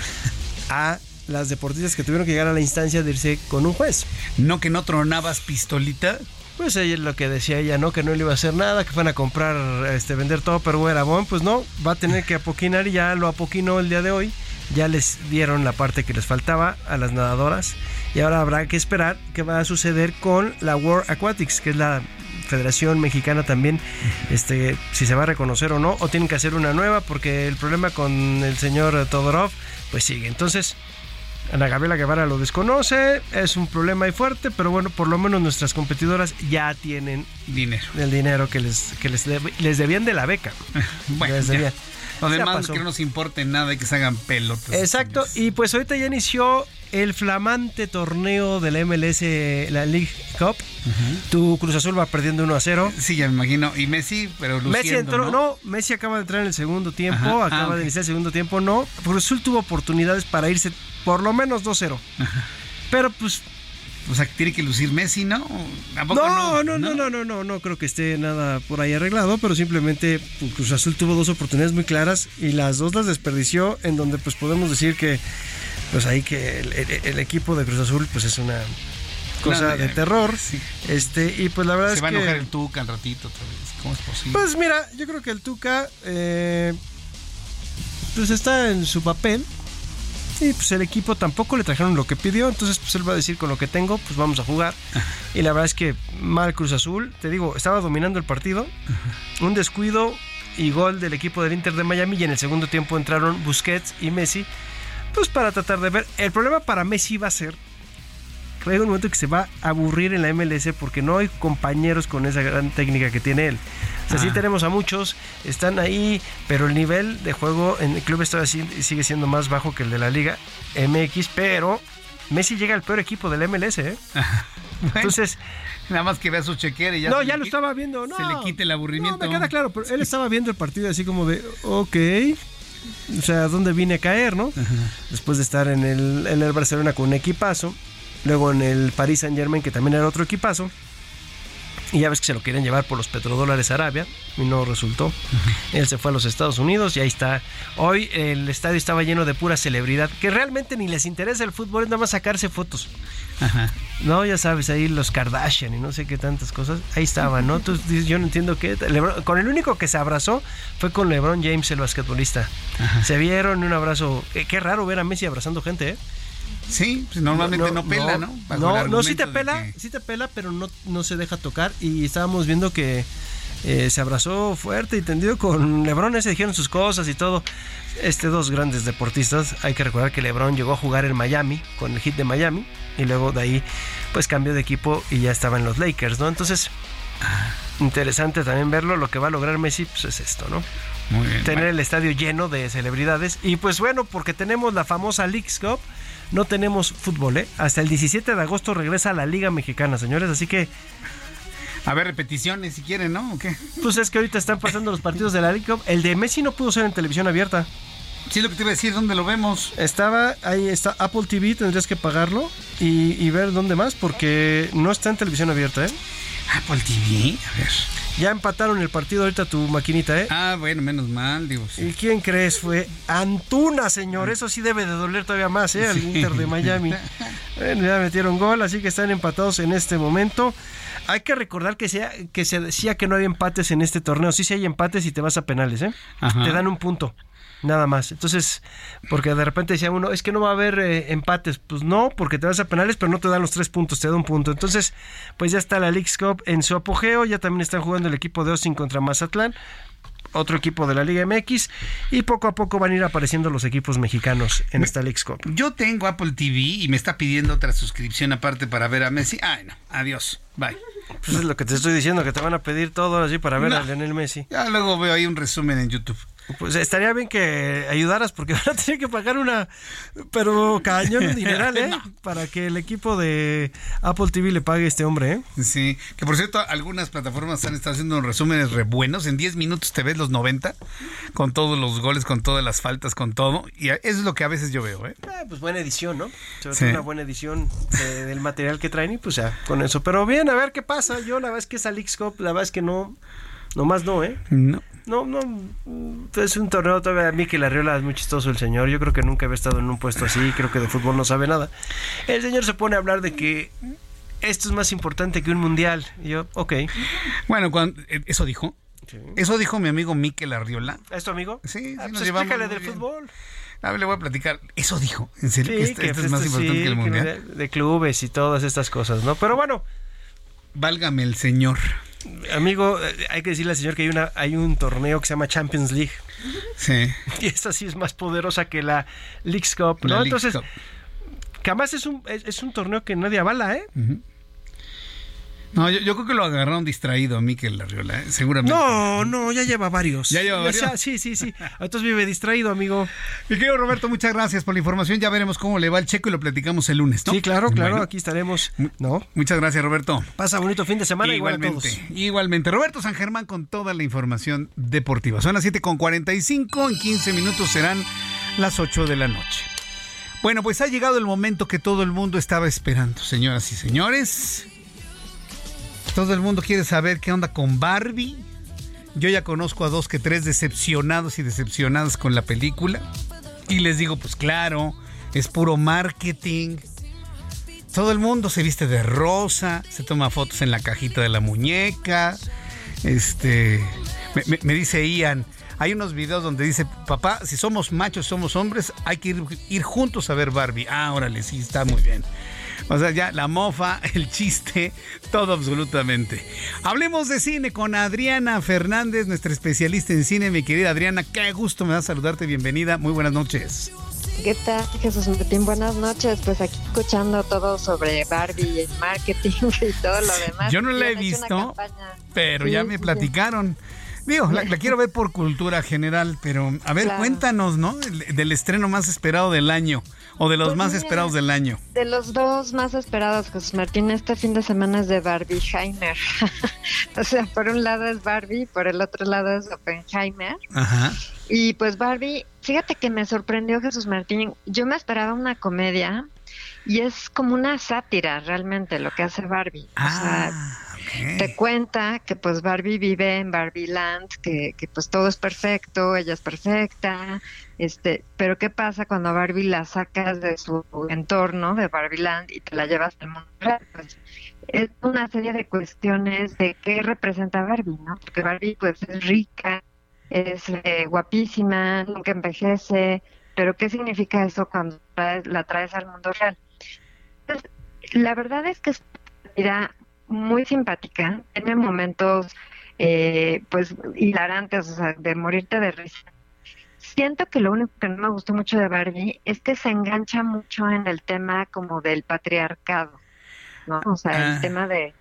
a las deportistas que tuvieron que llegar a la instancia de irse con un juez. ¿No que no tronabas pistolita? Pues ella es lo que decía ella, ¿no? Que no le iba a hacer nada, que fueran a comprar, este, vender todo, pero era pues no, va a tener que apoquinar y ya lo apoquinó el día de hoy. Ya les dieron la parte que les faltaba a las nadadoras y ahora habrá que esperar qué va a suceder con la World Aquatics, que es la Federación Mexicana también, este, si se va a reconocer o no, o tienen que hacer una nueva, porque el problema con el señor Todorov, pues sigue. Entonces, Ana Gabriela Guevara lo desconoce, es un problema ahí fuerte, pero bueno, por lo menos nuestras competidoras ya tienen dinero. El dinero que les, que les, deb- les debían de la beca. Bueno, Les debían. Lo demás que no nos importe nada y que se hagan pelotas. Exacto, y pues ahorita ya inició el flamante torneo de la MLS, la League Cup. Tu Cruz Azul va perdiendo 1 a 0. Sí, ya me imagino. Y Messi, pero luciendo, Messi entró, ¿no? ¿no? Messi acaba de entrar en el segundo tiempo, Ajá, acaba ah, de iniciar el segundo tiempo, no. Cruz Azul tuvo oportunidades para irse por lo menos 2-0. Pero pues O sea, tiene que lucir Messi, ¿no? ¿A poco no, no? no, no, no, no, no, no creo que esté nada por ahí arreglado, pero simplemente pues, Cruz Azul tuvo dos oportunidades muy claras y las dos las desperdició, en donde pues podemos decir que pues ahí que el, el- el equipo de Cruz Azul pues es una cosa No, de terror. Este, y pues la verdad Se es va a que enojar el Tuca al ratito otra vez. ¿Cómo es posible? pues mira, yo creo que el Tuca eh, pues está en su papel. Y pues el equipo tampoco le trajeron lo que pidió, entonces pues él va a decir con lo que tengo, pues vamos a jugar. Y la verdad es que mal Cruz Azul, te digo, estaba dominando el partido, un descuido y gol del equipo del Inter de Miami. Y en el segundo tiempo entraron Busquets y Messi, pues para tratar de ver. El problema para Messi va a ser llega un momento que se va a aburrir en la MLS porque no hay compañeros con esa gran técnica que tiene él. O sea, sí Ah. tenemos a muchos, están ahí, pero el nivel de juego en el club está sigue siendo más bajo que el de la Liga MX, pero Messi llega al peor equipo del MLS, ¿eh? Entonces, Nada más que vea su chequera y ya no, ya lo estaba viendo, no. Se le quite el aburrimiento. No, me queda claro, pero él estaba viendo el partido así como de, ok, o sea, ¿dónde vine a caer, no? Después de estar en el, en el Barcelona con un equipazo, luego en el Paris Saint Germain, que también era otro equipazo, y ya ves que se lo quieren llevar por los petrodólares a Arabia, y no resultó. Él se fue a los Estados Unidos y ahí está. Hoy el estadio estaba lleno de pura celebridad, que realmente ni les interesa el fútbol, es nada más sacarse fotos. No, ya sabes, ahí los Kardashian y no sé qué tantas cosas. Ahí estaban, ¿no? Tú yo no entiendo qué. LeBron- con el único que se abrazó fue con LeBron James, el basquetbolista. Se vieron un abrazo. Qué, qué raro ver a Messi abrazando gente, ¿eh? Sí, pues normalmente no, pela, ¿no? No, no, sí te pela, que- sí te pela, pero no, no se deja tocar. Y estábamos viendo que eh, se abrazó fuerte y tendido con LeBron. Se dijeron sus cosas y todo. Este, dos grandes deportistas. Hay que recordar que LeBron llegó a jugar en Miami, con el hit de Miami. Y luego de ahí, pues cambió de equipo y ya estaba en los Lakers, ¿no? Entonces, interesante también verlo. Lo que va a lograr Messi, pues es esto, ¿no? tener el estadio lleno de celebridades. Y pues bueno, porque tenemos la famosa Leagues Cup, no tenemos fútbol, ¿eh? Hasta el 17 de agosto regresa la Liga Mexicana, señores, así que... A ver, repeticiones si quieren, ¿no? ¿O qué? Pues es que ahorita están pasando los partidos de la Cup. El de Messi no pudo ser en televisión abierta. Sí, lo que te iba a decir, ¿dónde lo vemos? Estaba, ahí está Apple TV, tendrías que pagarlo y, y ver dónde más, porque no está en televisión abierta, ¿eh? Apple TV, a ver. Ya empataron el partido ahorita tu maquinita, ¿eh? Ah, bueno, menos mal, digo. ¿Y quién crees? Fue Antuna, señor. Eso sí debe de doler todavía más, ¿eh? Al Inter de Miami. bueno, ya metieron gol, así que están empatados en este momento. Hay que recordar que, sea, que se decía que no había empates en este torneo. Sí, sí hay empates y te vas a penales, ¿eh? Te dan un punto. Nada más. Entonces, porque de repente decía uno, es que no va a haber eh, empates. Pues no, porque te vas a penales, pero no te dan los tres puntos, te da un punto. Entonces, pues ya está la League's Cup en su apogeo. Ya también están jugando el equipo de Austin contra Mazatlán otro equipo de la Liga MX y poco a poco van a ir apareciendo los equipos mexicanos en esta League's Cup. Yo tengo Apple TV y me está pidiendo otra suscripción aparte para ver a Messi. Ay, no, adiós, bye. Pues es lo que te estoy diciendo, que te van a pedir todo así para ver a Lionel Messi. Ya luego veo ahí un resumen en YouTube. Pues estaría bien que ayudaras porque van a tener que pagar una, pero cañón dineral, ¿eh? Para que el equipo de Apple TV le pague a este hombre, ¿eh? Sí, que por cierto, algunas plataformas han estado haciendo resúmenes re buenos. En 10 minutos te ves los 90, con todos los goles, con todas las faltas, con todo. Y eso es lo que a veces yo veo, ¿eh? Ah, pues buena edición, ¿no? Una buena edición del material que traen y pues ya, con eso. Pero bien, a ver qué pasa. Yo la verdad es que esa Leagues Cup, la verdad es que no, nomás no, ¿eh? No. No, no, es un torneo todavía a mí que la Riola es muy chistoso el señor. Yo creo que nunca había estado en un puesto así, creo que de fútbol no sabe nada. El señor se pone a hablar de que esto es más importante que un mundial. Y yo, ok. Bueno, cuando, eso dijo. Eso dijo mi amigo Miquel Arriola. ¿Es tu amigo? Sí, ah, sí pues explícale del fútbol. A ver, le voy a platicar. Eso dijo. ¿En serio? que esto, es más importante que el mundial. De, de clubes y todas estas cosas, ¿no? Pero bueno. Válgame el señor. Amigo, hay que decirle al señor que hay, una, hay un torneo que se llama Champions League. Sí. Y esta sí es más poderosa que la Leagues Cup, ¿no? Entonces, Cup. que además es un, es, es, un torneo que nadie avala, ¿eh? Uh -huh. No, yo, yo, creo que lo agarraron distraído a Miquel Arriola, ¿eh? seguramente. No, no, ya lleva varios. ¿Ya lleva varios? Ya, sí, sí, sí. Entonces vive distraído, amigo. Mi querido Roberto, muchas gracias por la información. Ya veremos cómo le va el checo y lo platicamos el lunes, ¿no? Sí, claro, claro, bueno, aquí estaremos. ¿no? Muchas gracias, Roberto. Pasa bonito fin de semana igualmente. Igual igualmente. Roberto San Germán con toda la información deportiva. Son las 7.45, en 15 minutos serán las 8 de la noche. Bueno, pues ha llegado el momento que todo el mundo estaba esperando, señoras y señores. Todo el mundo quiere saber qué onda con Barbie. Yo ya conozco a dos que tres decepcionados y decepcionadas con la película. Y les digo, pues claro, es puro marketing. Todo el mundo se viste de rosa, se toma fotos en la cajita de la muñeca. Este, me, dice Ian, hay unos videos donde dice, papá, si somos machos, somos hombres, hay que ir, ir juntos a ver Barbie. Ah, órale, sí, está muy bien. O sea, ya la mofa, el chiste, todo absolutamente. Hablemos de cine con Adriana Fernández, nuestra especialista en cine. Mi querida Adriana, qué gusto me da saludarte. Bienvenida. Muy buenas noches. ¿Qué tal, Jesús Martín? Buenas noches. Pues aquí escuchando todo sobre Barbie y el marketing y todo lo demás. Yo no la he visto, pero sí, ya me sí, platicaron. Digo, la, la, quiero ver por cultura general, pero a ver, claro. cuéntanos, ¿no? Del, del, estreno más esperado del año o de los pues más mira, esperados del año. De los dos más esperados, Jesús Martín, este fin de semana es de Barbie Heimer. o sea, por un lado es Barbie, por el otro lado es Oppenheimer. Ajá. Y pues Barbie, fíjate que me sorprendió Jesús Martín. Yo me esperaba una comedia y es como una sátira realmente lo que hace Barbie. Ah. O sea, Te cuenta que pues Barbie vive en Barbie Land, que, que, pues todo es perfecto, ella es perfecta, este, pero qué pasa cuando Barbie la sacas de su entorno de Barbie Land y te la llevas al mundo real, pues es una serie de cuestiones de qué representa Barbie, ¿no? Porque Barbie pues es rica, es eh, guapísima, nunca envejece, pero qué significa eso cuando traes, la traes al mundo real. Entonces, la verdad es que es muy simpática, tiene momentos eh, pues hilarantes, o sea, de morirte de risa. Siento que lo único que no me gustó mucho de Barbie es que se engancha mucho en el tema como del patriarcado, ¿no? O sea, ah. el tema de,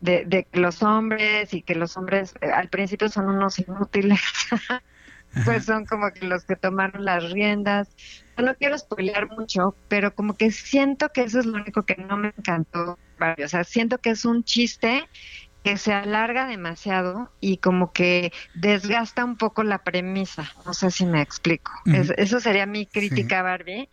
de, de, los hombres y que los hombres eh, al principio son unos inútiles. pues son como que los que tomaron las riendas. No quiero spoilear mucho, pero como que siento que eso es lo único que no me encantó. O sea, siento que es un chiste que se alarga demasiado y como que desgasta un poco la premisa. No sé si me explico. eso sería mi crítica, Barbie.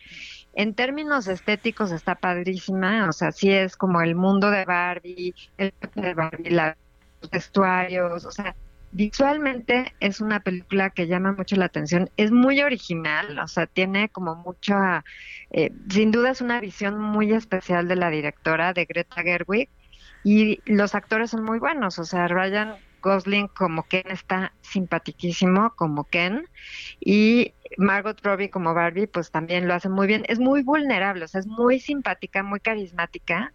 En términos estéticos está padrísima, o sea, sí es como el mundo de Barbie, el de Barbie, los vestuarios, o sea, visualmente es una película que llama mucho la atención, es muy original, o sea, tiene como mucha, eh, sin duda es una visión muy especial de la directora, de Greta Gerwig, y los actores son muy buenos, o sea, Ryan Gosling como Ken está simpaticísimo como Ken y Margot Robbie como Barbie pues también lo hace muy bien. Es muy vulnerable, o sea, es muy simpática, muy carismática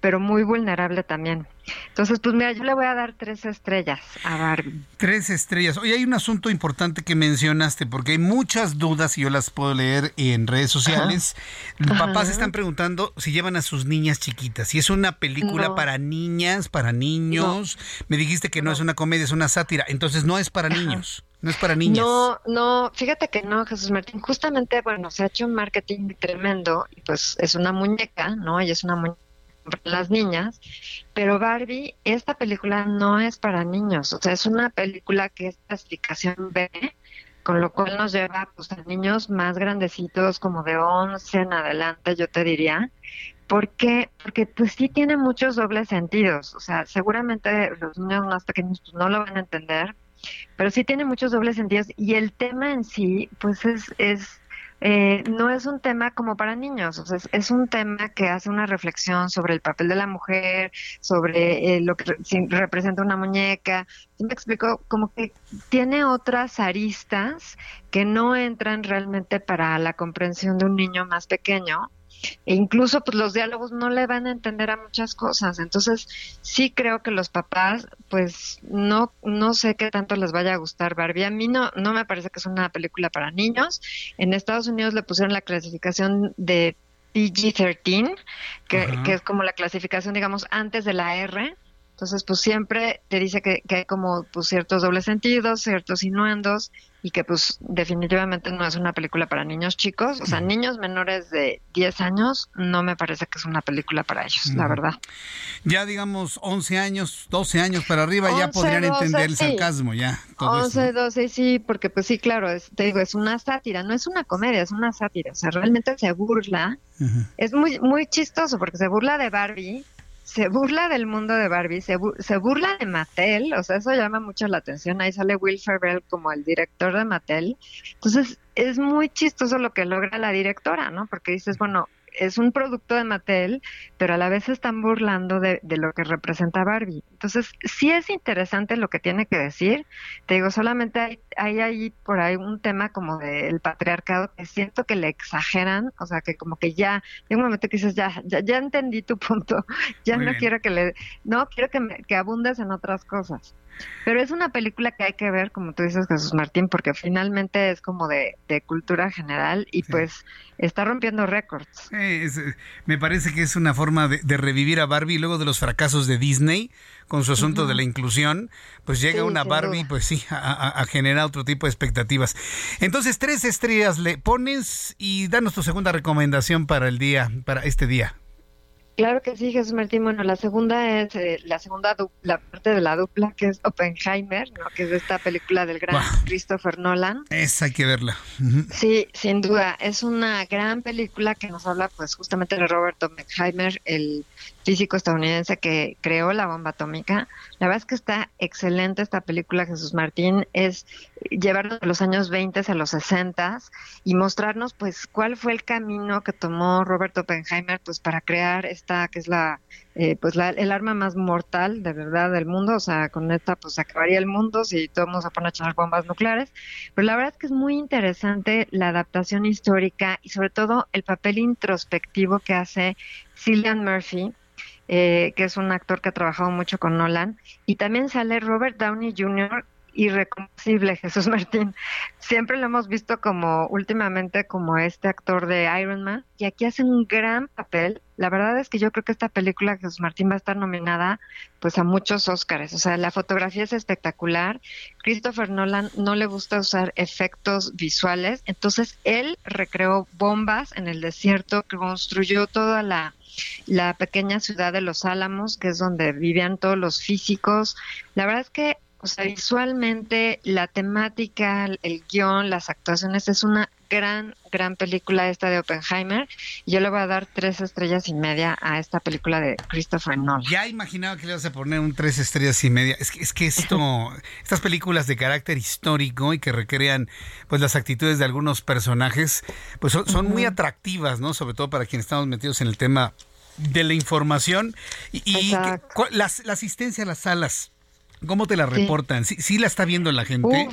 pero muy vulnerable también. Entonces, pues mira, yo le voy a dar tres estrellas a Barbie. Tres estrellas. Oye, hay un asunto importante que mencionaste, porque hay muchas dudas y yo las puedo leer en redes sociales. Los papás están preguntando si llevan a sus niñas chiquitas. Si es una película para niñas, para niños. Me dijiste que no, es una comedia, es una sátira. Entonces, no es para niños. No es para niñas. No, no, fíjate que no, Jesús Martín. Justamente, bueno, se ha hecho un marketing tremendo y pues es una muñeca, ¿no? Y es una muñeca las niñas, pero Barbie, esta película no es para niños, o sea, es una película que es clasificación B, con lo cual nos lleva pues, a niños más grandecitos, como de 11 en adelante, yo te diría. ¿Por qué? Porque pues sí tiene muchos dobles sentidos, o sea, seguramente los niños más pequeños pues, no lo van a entender, pero sí tiene muchos dobles sentidos y el tema en sí pues es, es eh, no es un tema como para niños, o sea, es, un tema que hace una reflexión sobre el papel de la mujer, sobre eh, lo que representa una muñeca. me explico, como que tiene otras aristas que no entran realmente para la comprensión de un niño más pequeño e incluso pues los diálogos no le van a entender a muchas cosas. Entonces, sí creo que los papás, pues no, no sé qué tanto les vaya a gustar Barbie. A mí no, no me parece que es una película para niños. En Estados Unidos le pusieron la clasificación de PG-13, que, que es como la clasificación, digamos, antes de la R. Entonces, pues siempre te dice que, que hay como pues, ciertos dobles sentidos, ciertos innuendos, y que pues definitivamente no es una película para niños chicos, o sea, niños menores de 10 años no me parece que es una película para ellos, la verdad. Ya digamos 11 años, 12 años para arriba ya podrían entender el sarcasmo, ya. 11, 12, sí, porque pues sí, claro, te digo, es una sátira, no es una comedia, es una sátira, o sea, realmente se burla. Es muy muy chistoso porque se burla de Barbie, se burla del mundo de Barbie, se, se, burla de Mattel, o sea, eso llama mucho la atención. Ahí sale Will Ferrell como el director de Mattel. Entonces, es muy chistoso lo que logra la directora, ¿no? Porque dices, bueno, es un producto de Mattel, pero a la vez están burlando de, lo que representa Barbie. Entonces, sí es interesante lo que tiene que decir. Te digo, solamente hay, hay ahí por ahí un tema como del patriarcado que siento que le exageran, o sea, que como que ya, en un momento que dices, ya, ya, ya entendí tu punto, ya no quiero que le, no, quiero que, me, que abundes en otras cosas. Pero es una película que hay que ver, como tú dices, Jesús Martín, porque finalmente es como de, cultura general y pues está rompiendo récords. me parece que es una forma de, revivir a Barbie luego de los fracasos de Disney con su asunto de la inclusión, pues llega una Barbie, pues sí, a, generar otro tipo de expectativas. Entonces, tres estrellas le pones y danos tu segunda recomendación para el día, para este día. Claro que sí, Jesús Martín. Bueno, la segunda es eh, la segunda la parte de la dupla que es Oppenheimer, ¿no? que es esta película del gran Christopher Nolan. Esa hay que verla. Sí, sin duda. Es una gran película que nos habla pues justamente de Robert Oppenheimer, el físico estadounidense que creó la bomba atómica. La verdad es que está excelente esta película, Jesús Martín, es llevarnos de los años 20 a los 60 y mostrarnos pues cuál fue el camino que tomó Robert Oppenheimer pues para crear esta que es la eh, pues la, el arma más mortal de verdad del mundo, o sea, con esta pues acabaría el mundo si todo el mundo se pone a echar bombas nucleares, pero la verdad es que es muy interesante la adaptación histórica y sobre todo el papel introspectivo que hace Cillian Murphy, eh, que es un actor que ha trabajado mucho con Nolan, y también sale Robert Downey Jr., irreconocible, Jesús Martín. Siempre lo hemos visto como últimamente como este actor de Iron Man y aquí hace un gran papel. La verdad es que yo creo que esta película Jesús Martín va a estar nominada pues a muchos Óscares. O sea, la fotografía es espectacular. Christopher Nolan no le gusta usar efectos visuales, entonces él recreó bombas en el desierto, construyó toda la la pequeña ciudad de Los Álamos, que es donde vivían todos los físicos. La verdad es que o sea, visualmente, la temática, el guion, las actuaciones, es una gran, gran película esta de Oppenheimer. Y yo le voy a dar tres estrellas y media a esta película de Christopher Nolan. Ya imaginaba que le ibas a poner un tres estrellas y media. Es que, es que esto, estas películas de carácter histórico y que recrean pues las actitudes de algunos personajes, pues son, muy atractivas, ¿no? Sobre todo para quienes estamos metidos en el tema de la información y, la asistencia a las salas ¿Cómo te la reportan? ¿Sí, la está viendo la gente?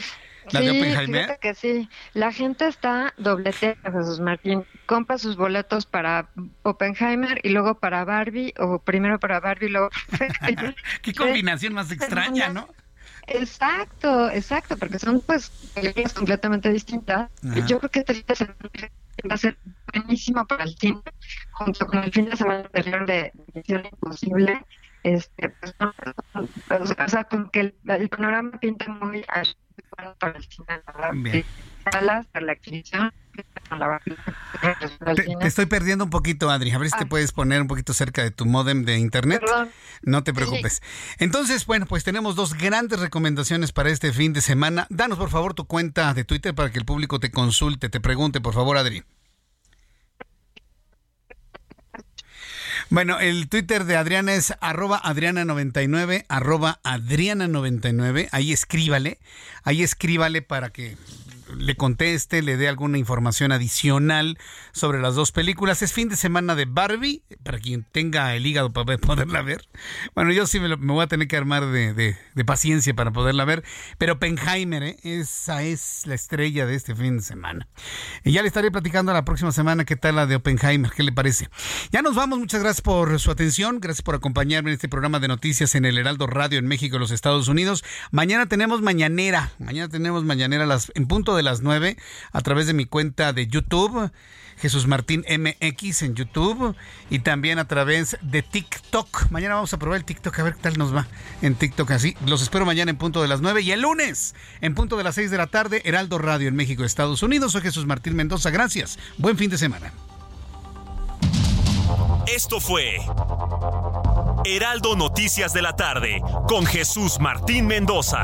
¿La de Oppenheimer? que sí. La gente está doblete, Jesús Martín. Compra sus boletos para Oppenheimer y luego para Barbie, o primero para Barbie y luego Qué combinación más extraña, ¿no? Exacto, exacto, porque son pues películas completamente distintas. Yo creo que este va a ser buenísimo para el cine, junto con el fin de semana anterior de Misión Imposible este pues, o sea como que el, panorama pinta muy para el cine para la adquisición te, te, estoy perdiendo un poquito, Adri. A ver si te ah. puedes poner un poquito cerca de tu modem de internet. No te preocupes. Entonces, bueno, pues tenemos dos grandes recomendaciones para este fin de semana. Danos, por favor, tu cuenta de Twitter para que el público te consulte, te pregunte, por favor, Adri. Bueno, el Twitter de Adriana es arroba Adriana99, arroba Adriana99. Ahí escríbale, ahí escríbale para que le conteste, le dé alguna información adicional sobre las dos películas. Es fin de semana de Barbie, para quien tenga el hígado para poderla ver. Bueno, yo sí me, voy a tener que armar de, paciencia para poderla ver, pero Oppenheimer, ¿eh? esa es la estrella de este fin de semana. Y ya le estaré platicando la próxima semana qué tal la de Oppenheimer, qué le parece. Ya nos vamos, muchas gracias por su atención, gracias por acompañarme en este programa de noticias en el Heraldo Radio en México y los Estados Unidos. Mañana tenemos mañanera, mañana tenemos mañanera las, en punto de las 9 a través de mi cuenta de YouTube. Jesús Martín MX en YouTube y también a través de TikTok. Mañana vamos a probar el TikTok a ver qué tal nos va en TikTok así. Los espero mañana en punto de las 9 y el lunes en punto de las 6 de la tarde, Heraldo Radio en México, Estados Unidos. Soy Jesús Martín Mendoza. Gracias. Buen fin de semana. Esto fue Heraldo Noticias de la tarde con Jesús Martín Mendoza.